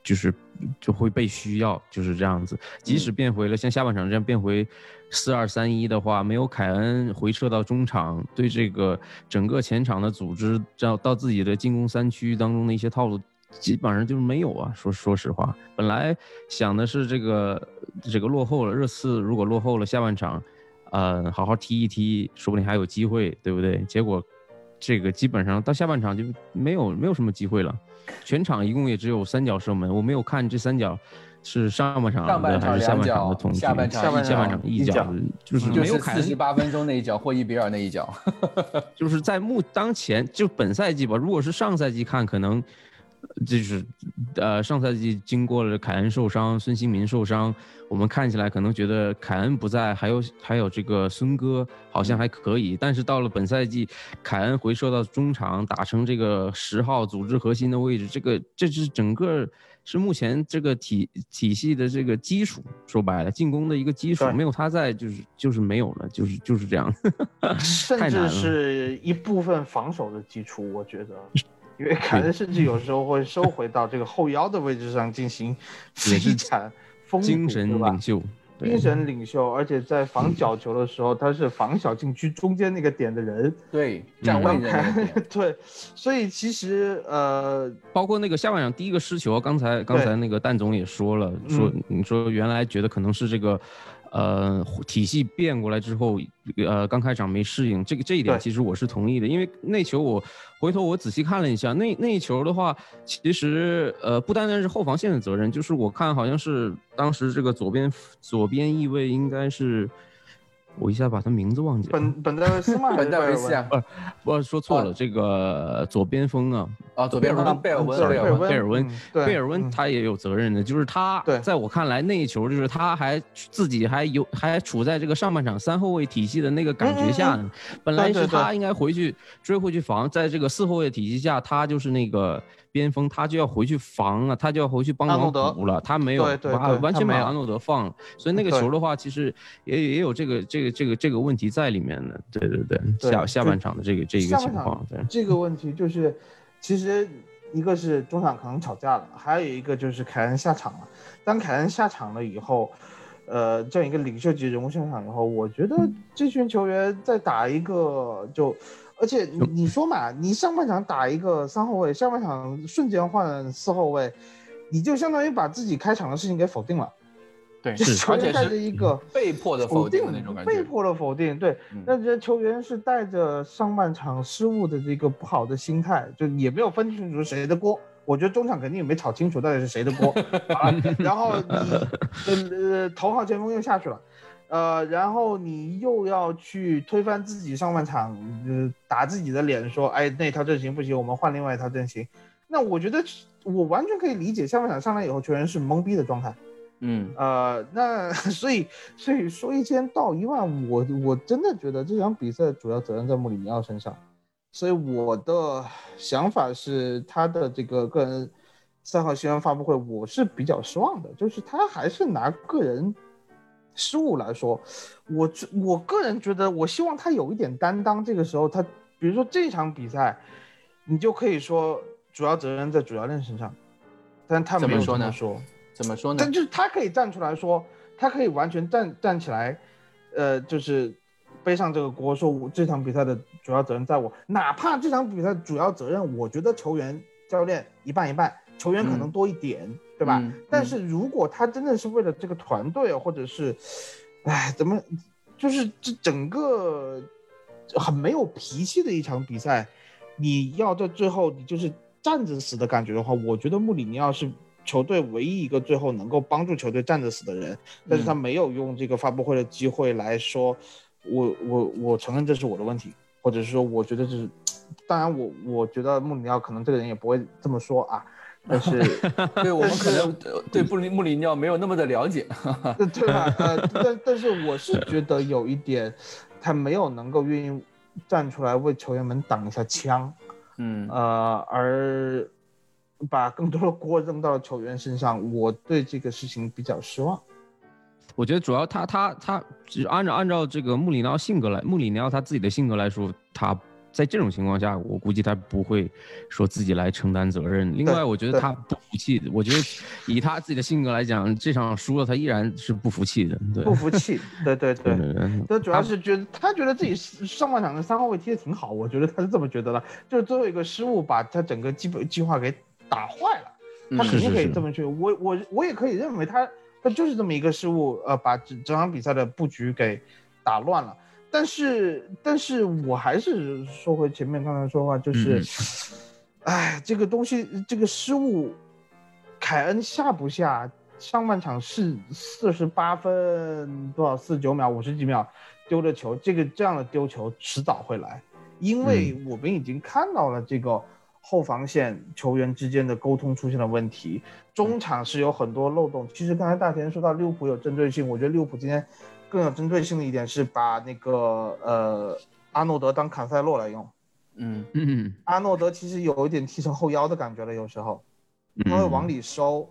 就是就会被需要，就是这样子。即使变回了像下半场这样变回四二三一的话，没有凯恩回撤到中场，对这个整个前场的组织，到到自己的进攻三区当中的一些套路。基本上就是没有啊，说说实话，本来想的是这个这个落后了，热刺如果落后了下半场，呃，好好踢一踢，说不定还有机会，对不对？结果这个基本上到下半场就没有没有什么机会了，全场一共也只有三脚射门，我没有看这三脚是上半场的还是下半场的统计，下半场下半场一脚，就是就是四十八分钟那一脚霍伊比尔那一脚，就是在目当前就本赛季吧，如果是上赛季看可能。就是，呃，上赛季经过了凯恩受伤、孙兴民受伤，我们看起来可能觉得凯恩不在，还有还有这个孙哥好像还可以。但是到了本赛季，凯恩回撤到中场，打成这个十号组织核心的位置，这个这是整个是目前这个体体系的这个基础。说白了，进攻的一个基础，没有他在，就是就是没有了，就是就是这样。甚至是一部分防守的基础，我觉得。因为凯恩甚至有时候会收回到这个后腰的位置上进行 非常风精神领袖，精神领袖，而且在防角球的时候，他是防小禁区中间那个点的人，对，站位的，对，所以其实呃，包括那个下半场第一个失球，刚才刚才那个蛋总也说了，说你说原来觉得可能是这个。呃，体系变过来之后，呃，刚开场没适应，这个这一点其实我是同意的，因为那球我回头我仔细看了一下，那那一球的话，其实呃不单单是后防线的责任，就是我看好像是当时这个左边左边翼位应该是。我一下把他名字忘记了。本本戴维斯吗？本戴维斯啊，不，我说错了。这个左边锋啊，啊，左边锋贝尔温，贝尔温，贝尔温，贝尔温，他也有责任的。就是他，在我看来，那一球就是他还自己还有还处在这个上半场三后卫体系的那个感觉下呢。本来是他应该回去追回去防，在这个四后卫体系下，他就是那个。边锋他就要回去防啊，他就要回去帮忙补了，他没有完完全把安诺德放了，所以那个球的话，其实也也有这个这个这个这个问题在里面的。对对对，下下半场的这个这一个情况，对这个问题就是，其实一个是中场可能吵架了，还有一个就是凯恩下场了。当凯恩下场了以后，呃，这样一个领袖级人物上场以后，我觉得这群球员再打一个就。而且你你说嘛，你上半场打一个三后卫，下半场瞬间换四后卫，你就相当于把自己开场的事情给否定了。对，球员带着一个被迫的否定的那种感觉。被迫的否定，对，那这球员是带着上半场失误的这个不好的心态，就也没有分清楚谁的锅。我觉得中场肯定也没吵清楚到底是谁的锅。啊，然后你呃头号前锋又下去了。呃，然后你又要去推翻自己上半场，呃，打自己的脸，说，哎，那套阵型不行，我们换另外一套阵型。那我觉得我完全可以理解，下半场上来以后，球员是懵逼的状态。嗯，呃，那 所以所以说一千到一万，我我真的觉得这场比赛主要责任在穆里尼奥身上。所以我的想法是，他的这个个人赛后新闻发布会，我是比较失望的，就是他还是拿个人。失误来说，我我个人觉得，我希望他有一点担当。这个时候，他比如说这场比赛，你就可以说主要责任在主教练身上，但他没有说呢。说怎么说呢？但就是他可以站出来说，他可以完全站站起来，呃，就是背上这个锅，说我这场比赛的主要责任在我。哪怕这场比赛主要责任，我觉得球员、教练一半一半，球员可能多一点。对吧？但是如果他真的是为了这个团队，或者是，哎，怎么，就是这整个很没有脾气的一场比赛，你要在最后你就是站着死的感觉的话，我觉得穆里尼奥是球队唯一一个最后能够帮助球队站着死的人，但是他没有用这个发布会的机会来说，我我我承认这是我的问题，或者是说我觉得这是，当然我我觉得穆里尼奥可能这个人也不会这么说啊。但是，对我们可能对布林穆里尼奥没有那么的了解，对吧？呃，但但是我是觉得有一点，他没有能够愿意站出来为球员们挡一下枪，嗯，呃，而把更多的锅扔到了球员身上，我对这个事情比较失望。我觉得主要他他他，按照按照这个穆里尼奥性格来，穆里尼奥他自己的性格来说，他。在这种情况下，我估计他不会说自己来承担责任。另外，我觉得他不服气。我觉得以他自己的性格来讲，这场输了，他依然是不服气的。对，不服气。对 对对。他主要是觉得他觉得自己上半场的三号位踢的挺好，我觉得他是这么觉得的。就是最后一个失误把他整个基本计划给打坏了。他肯定可以这么去。我我我也可以认为他他就是这么一个失误，呃，把整整场比赛的布局给打乱了。但是，但是我还是说回前面刚才说话，就是，哎，这个东西，这个失误，凯恩下不下？上半场是四十八分多少？四十九秒，五十几秒丢的球，这个这样的丢球迟早会来，因为我们已经看到了这个后防线球员之间的沟通出现了问题，中场是有很多漏洞。其实刚才大田说到利物浦有针对性，我觉得利物浦今天。更有针对性的一点是把那个呃阿诺德当坎塞洛来用，嗯。嗯，阿诺德其实有一点踢成后腰的感觉了，有时候他会往里收，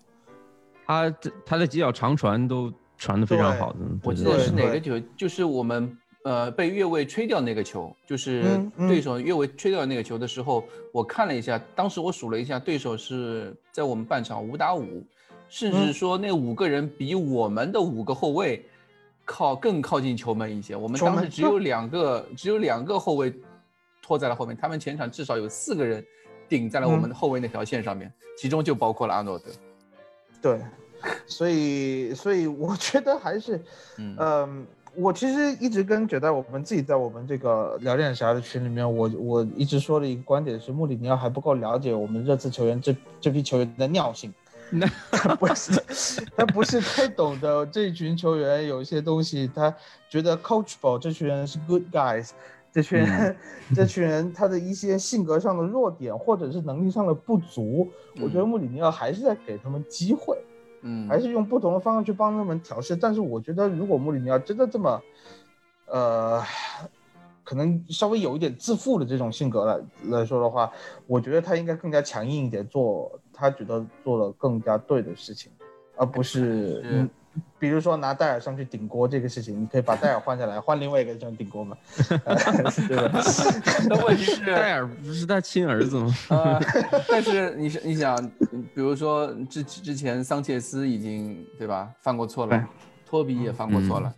他他的几脚长传都传的非常好的，我记得是哪个球，就是我们呃被越位吹掉那个球，就是对手越位吹掉那个球的时候，我看了一下，当时我数了一下，对手是在我们半场五打五，甚至说那五个人比我们的五个后卫。靠更靠近球门一些，我们当时只有两个，只有两个后卫拖在了后面，他们前场至少有四个人顶在了我们的后卫那条线上面，其中就包括了阿诺德。对，所以所以我觉得还是，嗯，我其实一直跟觉得我们自己在我们这个聊点啥的群里面，我我一直说的一个观点是，穆里尼奥还不够了解我们热刺球员这这批球员的尿性。那 他不是，他不是太懂得这群球员有一些东西，他觉得 coachable 这群人是 good guys，这群人，这群人他的一些性格上的弱点或者是能力上的不足，我觉得穆里尼奥还是在给他们机会，嗯，还是用不同的方式去帮他们调试。但是我觉得如果穆里尼奥真的这么，呃。可能稍微有一点自负的这种性格来来说的话，我觉得他应该更加强硬一点，做他觉得做了更加对的事情，而不是嗯，比如说拿戴尔上去顶锅这个事情，你可以把戴尔换下来，换另外一个人顶锅嘛，对吧？那问题是戴尔不是他亲儿子吗？啊，但是你你想，比如说之之前桑切斯已经对吧犯过错了，托比也犯过错了。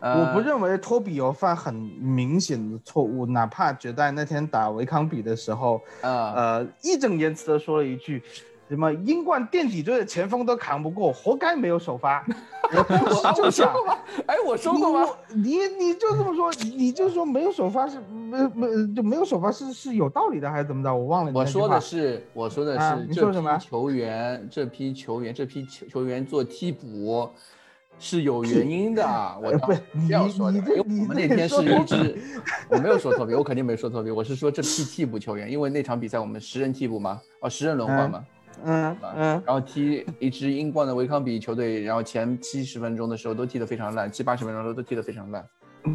我不认为托比有犯很明显的错误，哪怕绝代那天打维康比的时候，呃呃，义正言辞的说了一句，什么英冠垫底队的前锋都扛不过，活该没有首发。我就说过吗？哎，我说过吗？你你就这么说，你就说没有首发是没没就没有首发是是有道理的还是怎么着？我忘了。我说的是，我说的是，你说什么？球员这批球员这批球球员做替补。是有原因的，我不这样说的，我们那天是一支，我没有说错别，我肯定没说错别，我是说这批替补球员，因为那场比赛我们十人替补嘛，哦，十人轮换嘛，嗯嗯，然后踢一支英冠的维康比球队，然后前七十分钟的时候都踢得非常烂，七八十分钟时候都踢得非常烂。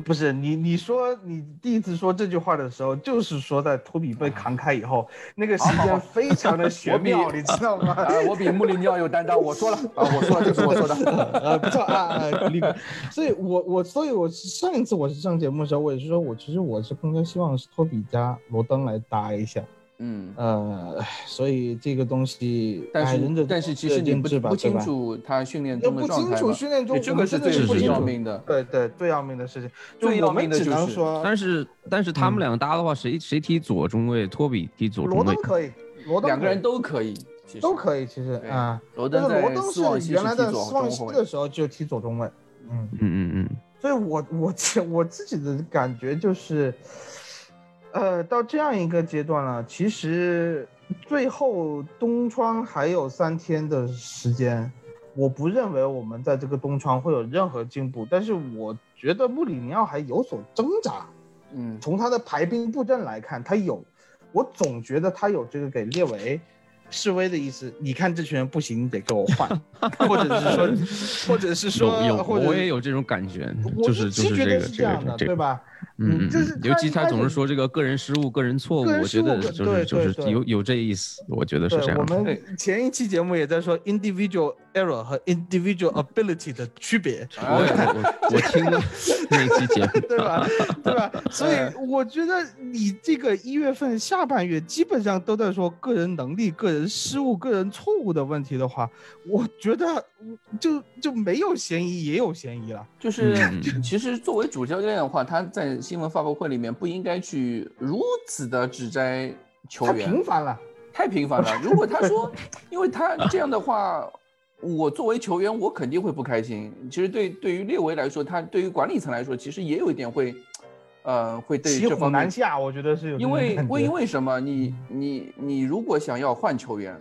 不是你，你说你第一次说这句话的时候，就是说在托比被扛开以后，那个时间非常的玄妙，你知道吗？我比穆里尼奥有担当，我说了啊，我说了就是我说的，呃，不错啊，鼓励。所以我我所以我上一次我是上节目的时候，我也是说我其实我是更加希望是托比加罗登来搭一下。嗯呃，所以这个东西，但是但是其实你不不清楚他训练中的状态不清楚训练中，这个是最最要命的。对对，最要命的事情。最要命的就是说，但是但是他们两个搭的话，谁谁踢左中卫，托比踢左中卫。罗登可以，罗登两个人都可以，都可以。其实啊，罗登罗登是原来在斯旺西的时候就踢左中卫。嗯嗯嗯嗯。所以我我我自己的感觉就是。呃，到这样一个阶段了，其实最后东窗还有三天的时间，我不认为我们在这个东窗会有任何进步，但是我觉得穆里尼奥还有所挣扎。嗯，从他的排兵布阵来看，他有，我总觉得他有这个给列维示威的意思。你看这群人不行，你得给我换，或者是说，或者是说，有有，我也有这种感觉，就是就是这个这个对吧？嗯，就是尤其他总是说这个个人失误、个人错误，我觉得就是就是有有这意思，我觉得是这样。我们前一期节目也在说 individual error 和 individual ability 的区别。我我我 听了那期节目，对吧？对吧？所以我觉得你这个一月份下半月基本上都在说个人能力、个人失误、个人错误的问题的话，我觉得就就没有嫌疑也有嫌疑了。就是其实作为主教练的话，他在新闻发布会里面不应该去如此的指摘球员，太频繁了，太频繁了。如果他说，因为他这样的话，我作为球员，我肯定会不开心。其实对对于列维来说，他对于管理层来说，其实也有一点会，呃，会对这方面难下。我觉得是有，因为为因为什么？你你你如果想要换球员，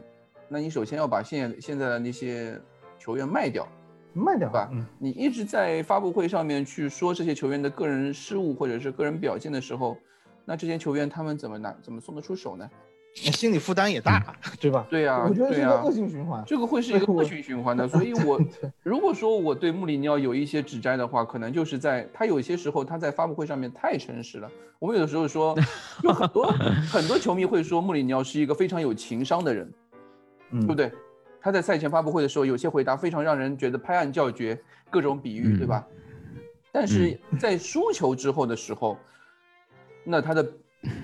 那你首先要把现现在的那些球员卖掉。慢点吧，你一直在发布会上面去说这些球员的个人失误或者是个人表现的时候，那这些球员他们怎么拿怎么送得出手呢？心理负担也大，对吧？对呀，我觉得是一个恶性循环，这个会是一个恶性循环的。所以，我如果说我对穆里尼奥有一些指摘的话，可能就是在他有些时候他在发布会上面太诚实了。我们有的时候说，有很多很多球迷会说穆里尼奥是一个非常有情商的人，对不对？他在赛前发布会的时候，有些回答非常让人觉得拍案叫绝，各种比喻，对吧？但是在输球之后的时候，那他的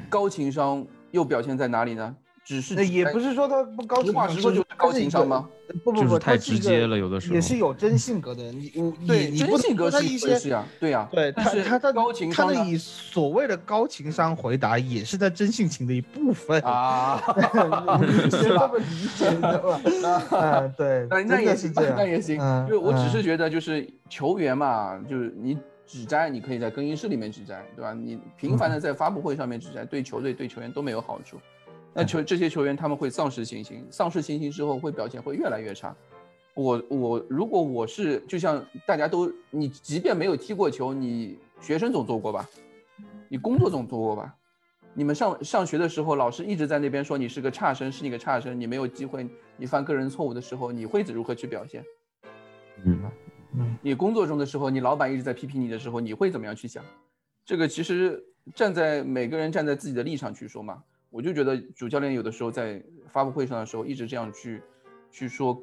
高情商又表现在哪里呢？只是也不是说他不高，实话实说就是高情商吗？不不不，太直接了，有的时候也是有真性格的人。你我对真性格是一些呀，对呀，对他他他高情商，他的以所谓的高情商回答，也是他真性情的一部分啊，是这么理解的吧？啊，对，那也行，那也行。就我只是觉得，就是球员嘛，就是你指摘，你可以在更衣室里面指摘，对吧？你频繁的在发布会上面指摘，对球队对球员都没有好处。那球这些球员他们会丧失信心，丧失信心之后会表现会越来越差。我我如果我是就像大家都你即便没有踢过球，你学生总做过吧，你工作总做过吧。你们上上学的时候，老师一直在那边说你是个差生，是你个差生，你没有机会，你犯个人错误的时候，你会如何去表现？嗯嗯。你工作中的时候，你老板一直在批评你的时候，你会怎么样去想？这个其实站在每个人站在自己的立场去说嘛。我就觉得主教练有的时候在发布会上的时候一直这样去，去说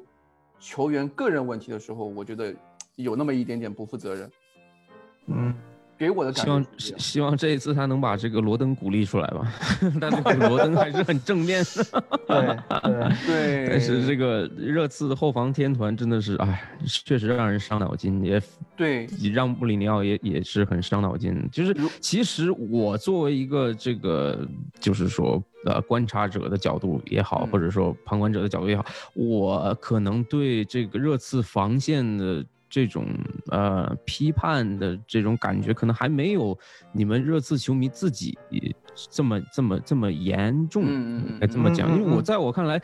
球员个人问题的时候，我觉得有那么一点点不负责任。嗯。给我的感觉，希望希望这一次他能把这个罗登鼓励出来吧。但是罗登还是很正面的。对对。但是这个热刺的后防天团真的是，哎，确实让人伤脑筋。也对，让布里尼奥也也是很伤脑筋。就是其实我作为一个这个，就是说呃观察者的角度也好，或者说旁观者的角度也好，我可能对这个热刺防线的。这种呃批判的这种感觉，可能还没有你们热刺球迷自己这么这么这么严重，该这么讲。因为我在我看来，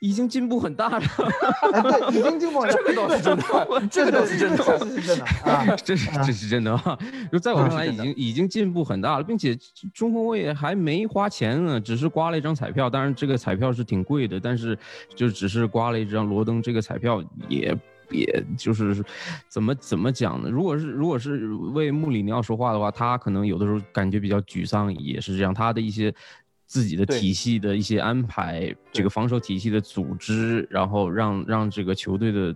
已经进步很大了。对，已经进步很大，这个倒是真的，这个倒是真的，是真的 啊，这是这是真的啊。就在我看来，已经已经进步很大了，并且中后卫还没花钱呢，只是刮了一张彩票。当然，这个彩票是挺贵的，但是就只是刮了一张罗登这个彩票也。也就是怎么怎么讲呢？如果是如果是为穆里尼奥说话的话，他可能有的时候感觉比较沮丧，也是这样。他的一些自己的体系的一些安排，这个防守体系的组织，然后让让这个球队的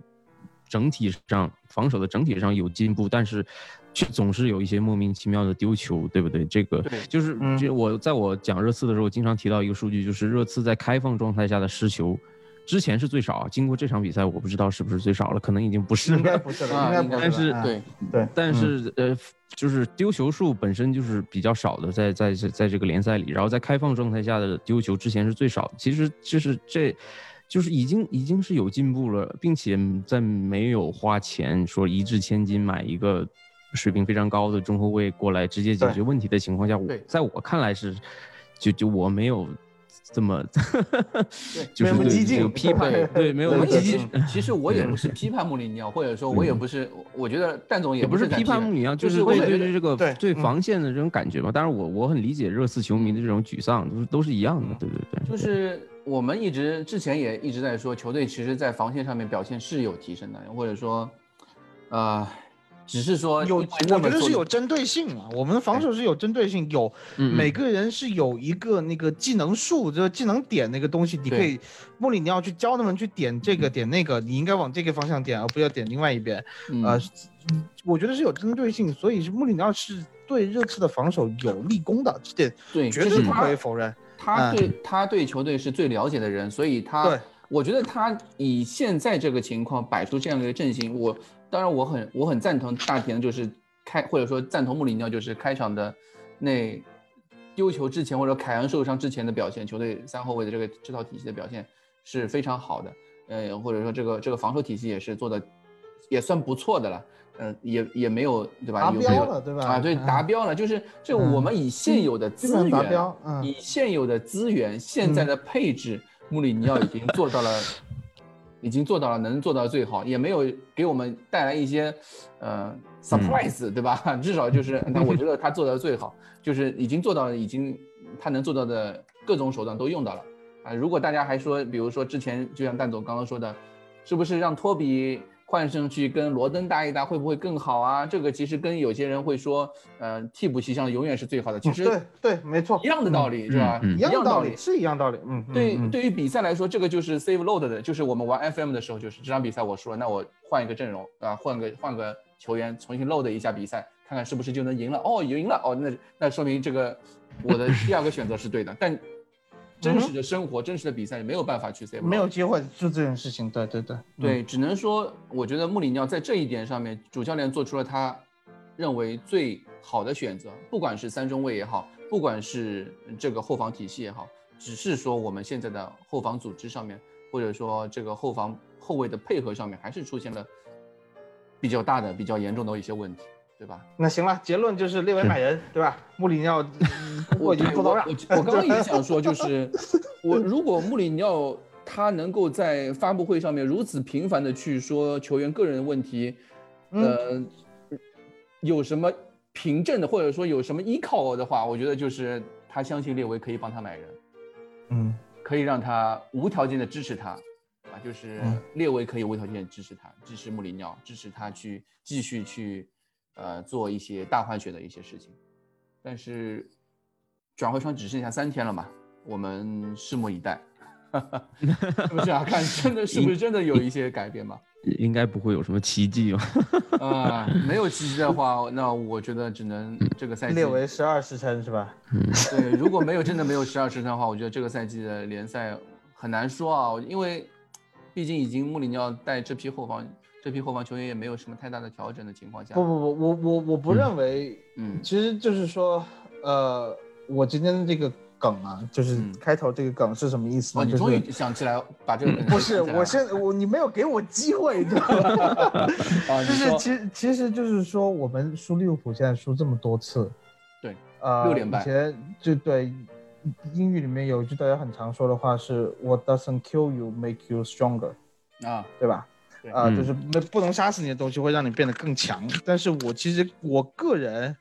整体上防守的整体上有进步，但是却总是有一些莫名其妙的丢球，对不对？这个就是就我在我讲热刺的时候，经常提到一个数据，就是热刺在开放状态下的失球。之前是最少，经过这场比赛，我不知道是不是最少了，可能已经不是了。应该不是了，应该不是。但是对对，但是呃，就是丢球数本身就是比较少的，在在在在这个联赛里，然后在开放状态下的丢球之前是最少的。其实就是这，就是已经已经是有进步了，并且在没有花钱说一掷千金买一个水平非常高的中后卫过来直接解决问题的情况下，我在我看来是，就就我没有。这么，就是对批判，对没有激进。其实我也不是批判穆里尼奥，或者说我也不是，我觉得蛋总也不是批判穆里尼奥，就是对对这个对防线的这种感觉嘛。当然我我很理解热刺球迷的这种沮丧，都是都是一样的。对对对，就是我们一直之前也一直在说，球队其实在防线上面表现是有提升的，或者说，呃，只是说有，我觉得是有针对性啊。我们的防守是有针对性，有每个人是有一个那个技能树，就是技能点那个东西，你可以穆里尼奥去教他们去点这个点那个，你应该往这个方向点，而不要点另外一边。呃，我觉得是有针对性，所以是穆里尼奥是对热刺的防守有立功的，这点对绝对不可以否认。他对他对球队是最了解的人，所以他，我觉得他以现在这个情况摆出这样的一个阵型，我当然我很我很赞同大田就是开或者说赞同穆里尼奥就是开场的那丢球之前或者凯恩受伤之前的表现，球队三后卫的这个这套体系的表现是非常好的，呃或者说这个这个防守体系也是做的也算不错的了。嗯，也也没有，对吧？达标了，对吧？啊，对，达标了，就是这我们以现有的资源，以现有的资源，现在的配置，穆里尼奥已经做到了，已经做到了能做到最好，也没有给我们带来一些，呃，surprise，对吧？至少就是，那我觉得他做到最好，就是已经做到了，已经他能做到的各种手段都用到了啊。如果大家还说，比如说之前就像蛋总刚刚说的，是不是让托比？换上去跟罗登搭一搭会不会更好啊？这个其实跟有些人会说，呃，替补席上永远是最好的。其实对对，没错，一样的道理是吧？一样道理是一样道理。嗯，对，对于比赛来说，这个就是 save load 的，就是我们玩 FM 的时候，就是这场比赛我输了，那我换一个阵容啊，换个换个球员重新 load 一下比赛，看看是不是就能赢了。哦，赢了哦，那那说明这个我的第二个选择是对的，但。真实的生活，真实的比赛没有办法去 C，没有机会做这件事情。对对对对，只能说，我觉得穆里尼奥在这一点上面，主教练做出了他认为最好的选择，不管是三中卫也好，不管是这个后防体系也好，只是说我们现在的后防组织上面，或者说这个后防后卫的配合上面，还是出现了比较大的、比较严重的一些问题。对吧？那行了，结论就是列维买人，对吧？穆里尼奥，我已经做到了。我刚刚也想说，就 是我如果穆里尼奥他能够在发布会上面如此频繁的去说球员个人问题，呃，有什么凭证的，或者说有什么依靠的话，我觉得就是他相信列维可以帮他买人，嗯，可以让他无条件的支持他，啊，就是列维可以无条件支持他，支持穆里尼奥，支持他去继续去。呃，做一些大换血的一些事情，但是转会窗只剩下三天了嘛，我们拭目以待，是不是啊？看真的是不是真的有一些改变嘛？应该不会有什么奇迹吧？啊，没有奇迹的话，那我觉得只能这个赛季列为十二时辰是吧？对，如果没有真的没有十二时辰的话，我觉得这个赛季的联赛很难说啊，因为毕竟已经穆里尼奥带这批后防。这批后防球员也没有什么太大的调整的情况下，不不不，我我我不认为，嗯，其实就是说，呃，我今天的这个梗啊，就是开头这个梗是什么意思呢？你终于想起来把这个梗，不是，我现我你没有给我机会，知道吗？就是其实其实就是说，我们输利物浦现在输这么多次，对，呃，六连败，以前就对，英语里面有一句大家很常说的话是 “What doesn't kill you make you stronger”，啊，对吧？啊，就是那不能杀死你的东西会让你变得更强。但是我其实我个人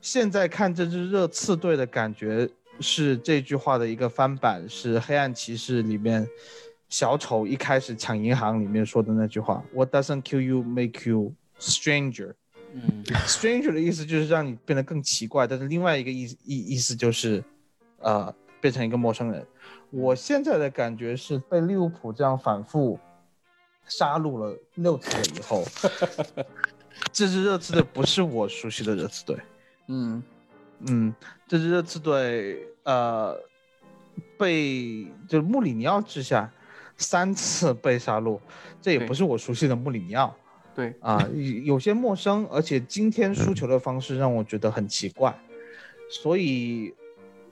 现在看这支热刺队的感觉是这句话的一个翻版，是《黑暗骑士》里面小丑一开始抢银行里面说的那句话：“What doesn't kill you make you stranger。”嗯，stranger 的意思就是让你变得更奇怪，但是另外一个意意意思就是，呃，变成一个陌生人。我现在的感觉是被利物浦这样反复。杀戮了六次了以后，这支热刺队不是我熟悉的热刺队。嗯嗯，这支热刺队呃被就是穆里尼奥之下三次被杀戮，这也不是我熟悉的穆里尼奥。对啊，有些陌生，而且今天输球的方式让我觉得很奇怪，所以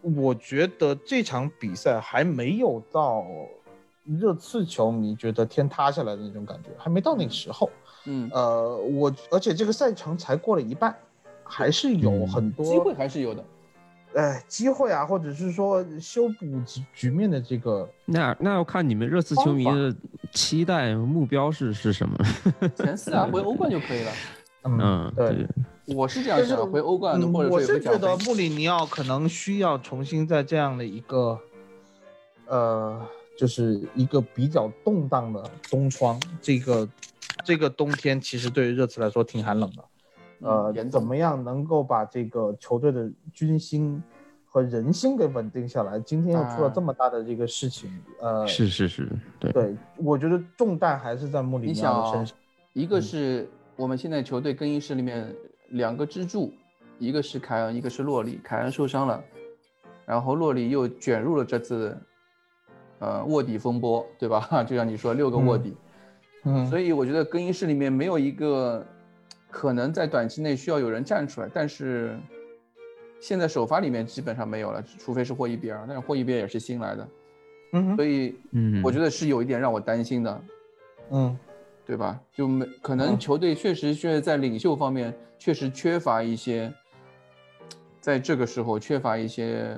我觉得这场比赛还没有到。热刺球迷觉得天塌下来的那种感觉还没到那个时候，嗯，呃，我而且这个赛程才过了一半，还是有很多机会，还是有的，哎，机会啊，或者是说修补局局面的这个，那那要看你们热刺球迷的期待目标是是什么？前四啊，回欧冠就可以了。嗯，对，我是这样想，回欧冠或者我是觉得穆里尼奥可能需要重新在这样的一个，呃。就是一个比较动荡的冬窗，这个这个冬天其实对于热刺来说挺寒冷的，呃，怎么样能够把这个球队的军心和人心给稳定下来？今天又出了这么大的这个事情，呃，是是是，对对，我觉得重担还是在穆里尼奥的身上。一个是我们现在球队更衣室里面两个支柱，一个是凯恩，一个是洛里。凯恩受伤了，然后洛里又卷入了这次。呃，卧底风波，对吧？就像你说，六个卧底，嗯，所以我觉得更衣室里面没有一个可能在短期内需要有人站出来。但是现在首发里面基本上没有了，除非是霍伊比尔，但是霍伊比尔也是新来的，嗯，所以，嗯，我觉得是有一点让我担心的，嗯，对吧？就没可能球队确实是在领袖方面确实缺乏一些，在这个时候缺乏一些。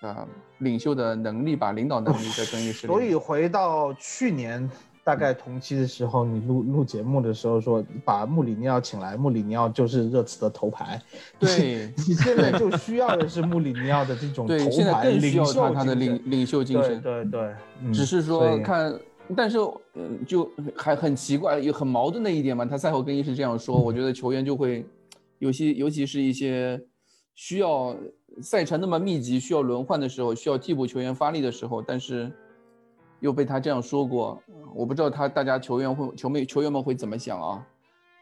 啊，领袖的能力吧，领导能力在更衣室里。所以回到去年大概同期的时候，你录录节目的时候说把穆里尼奥请来，穆里尼奥就是热刺的头牌。对，你现在就需要的是穆里尼奥的这种头牌需要他的领领袖精神。对对，只是说看，但是嗯，就还很奇怪，也很矛盾的一点嘛。他赛后更衣室这样说，我觉得球员就会有些，尤其是一些需要。赛程那么密集，需要轮换的时候，需要替补球员发力的时候，但是又被他这样说过，我不知道他大家球员会球迷球员们会怎么想啊？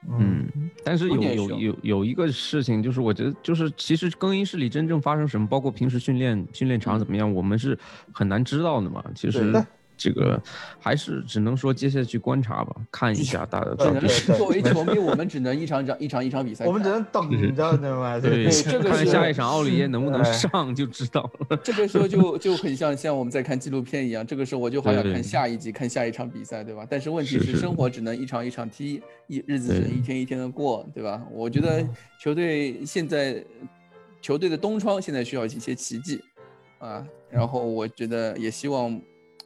嗯，但是有有有有一个事情，就是我觉得就是其实更衣室里真正发生什么，包括平时训练训练场怎么样，我们是很难知道的嘛。其实。这个还是只能说接下去观察吧，看一下大家。作为球迷，我们只能一场场一场一场比赛，我们只能等着，对吧？对，这个看下一场奥里耶能不能上就知道了。这个时候就就很像像我们在看纪录片一样，这个时候我就好想看下一集，看下一场比赛，对吧？但是问题是，生活只能一场一场踢，一日子只能一天一天的过，对吧？我觉得球队现在球队的东窗现在需要一些奇迹啊，然后我觉得也希望。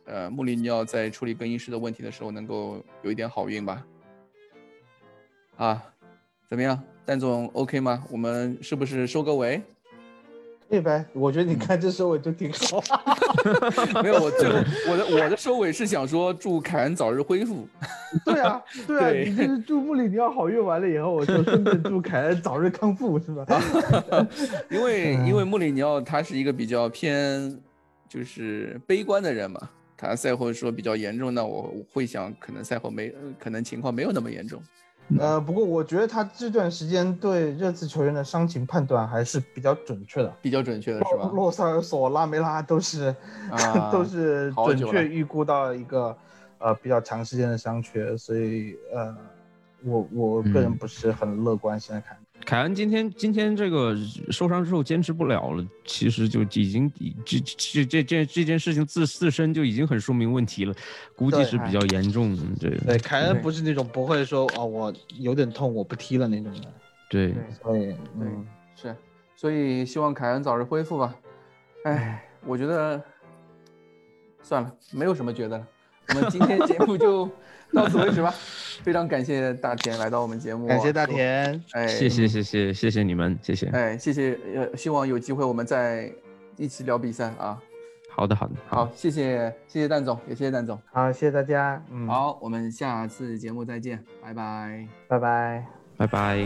呃，穆里尼奥在处理更衣室的问题的时候，能够有一点好运吧？啊，怎么样，蛋总 OK 吗？我们是不是收个尾？可以呗，我觉得你看这收尾就挺好。没有，我最后我的我的收尾是想说祝凯恩早日恢复。对啊，对啊，你就是祝穆里尼奥好运完了以后，我就顺便祝凯恩早日康复，是吧？因为因为穆里尼奥他是一个比较偏就是悲观的人嘛。他赛后说比较严重，那我会想可能赛后没，可能情况没有那么严重。呃，不过我觉得他这段时间对热刺球员的伤情判断还是比较准确的，比较准确的是吧？洛塞尔索、拉梅拉都是，都是准确预估到一个呃比较长时间的伤缺，所以呃，我我个人不是很乐观。现在看。凯恩今天今天这个受伤之后坚持不了了，其实就已经这这这这这件事情自自身就已经很说明问题了，估计是比较严重。对对，凯恩不是那种不会说哦我有点痛我不踢了那种的。对，所以嗯是，所以希望凯恩早日恢复吧。哎，我觉得算了，没有什么觉得了。我们今天节目就 到此为止吧。非常感谢大田来到我们节目，感谢大田，哎，谢谢谢谢谢谢你们，谢谢，哎，谢谢，呃，希望有机会我们再一起聊比赛啊。好的好的，好，谢谢谢谢蛋总，也谢谢蛋总，好，谢谢大家，嗯，好，我们下次节目再见，拜拜，拜拜，拜拜。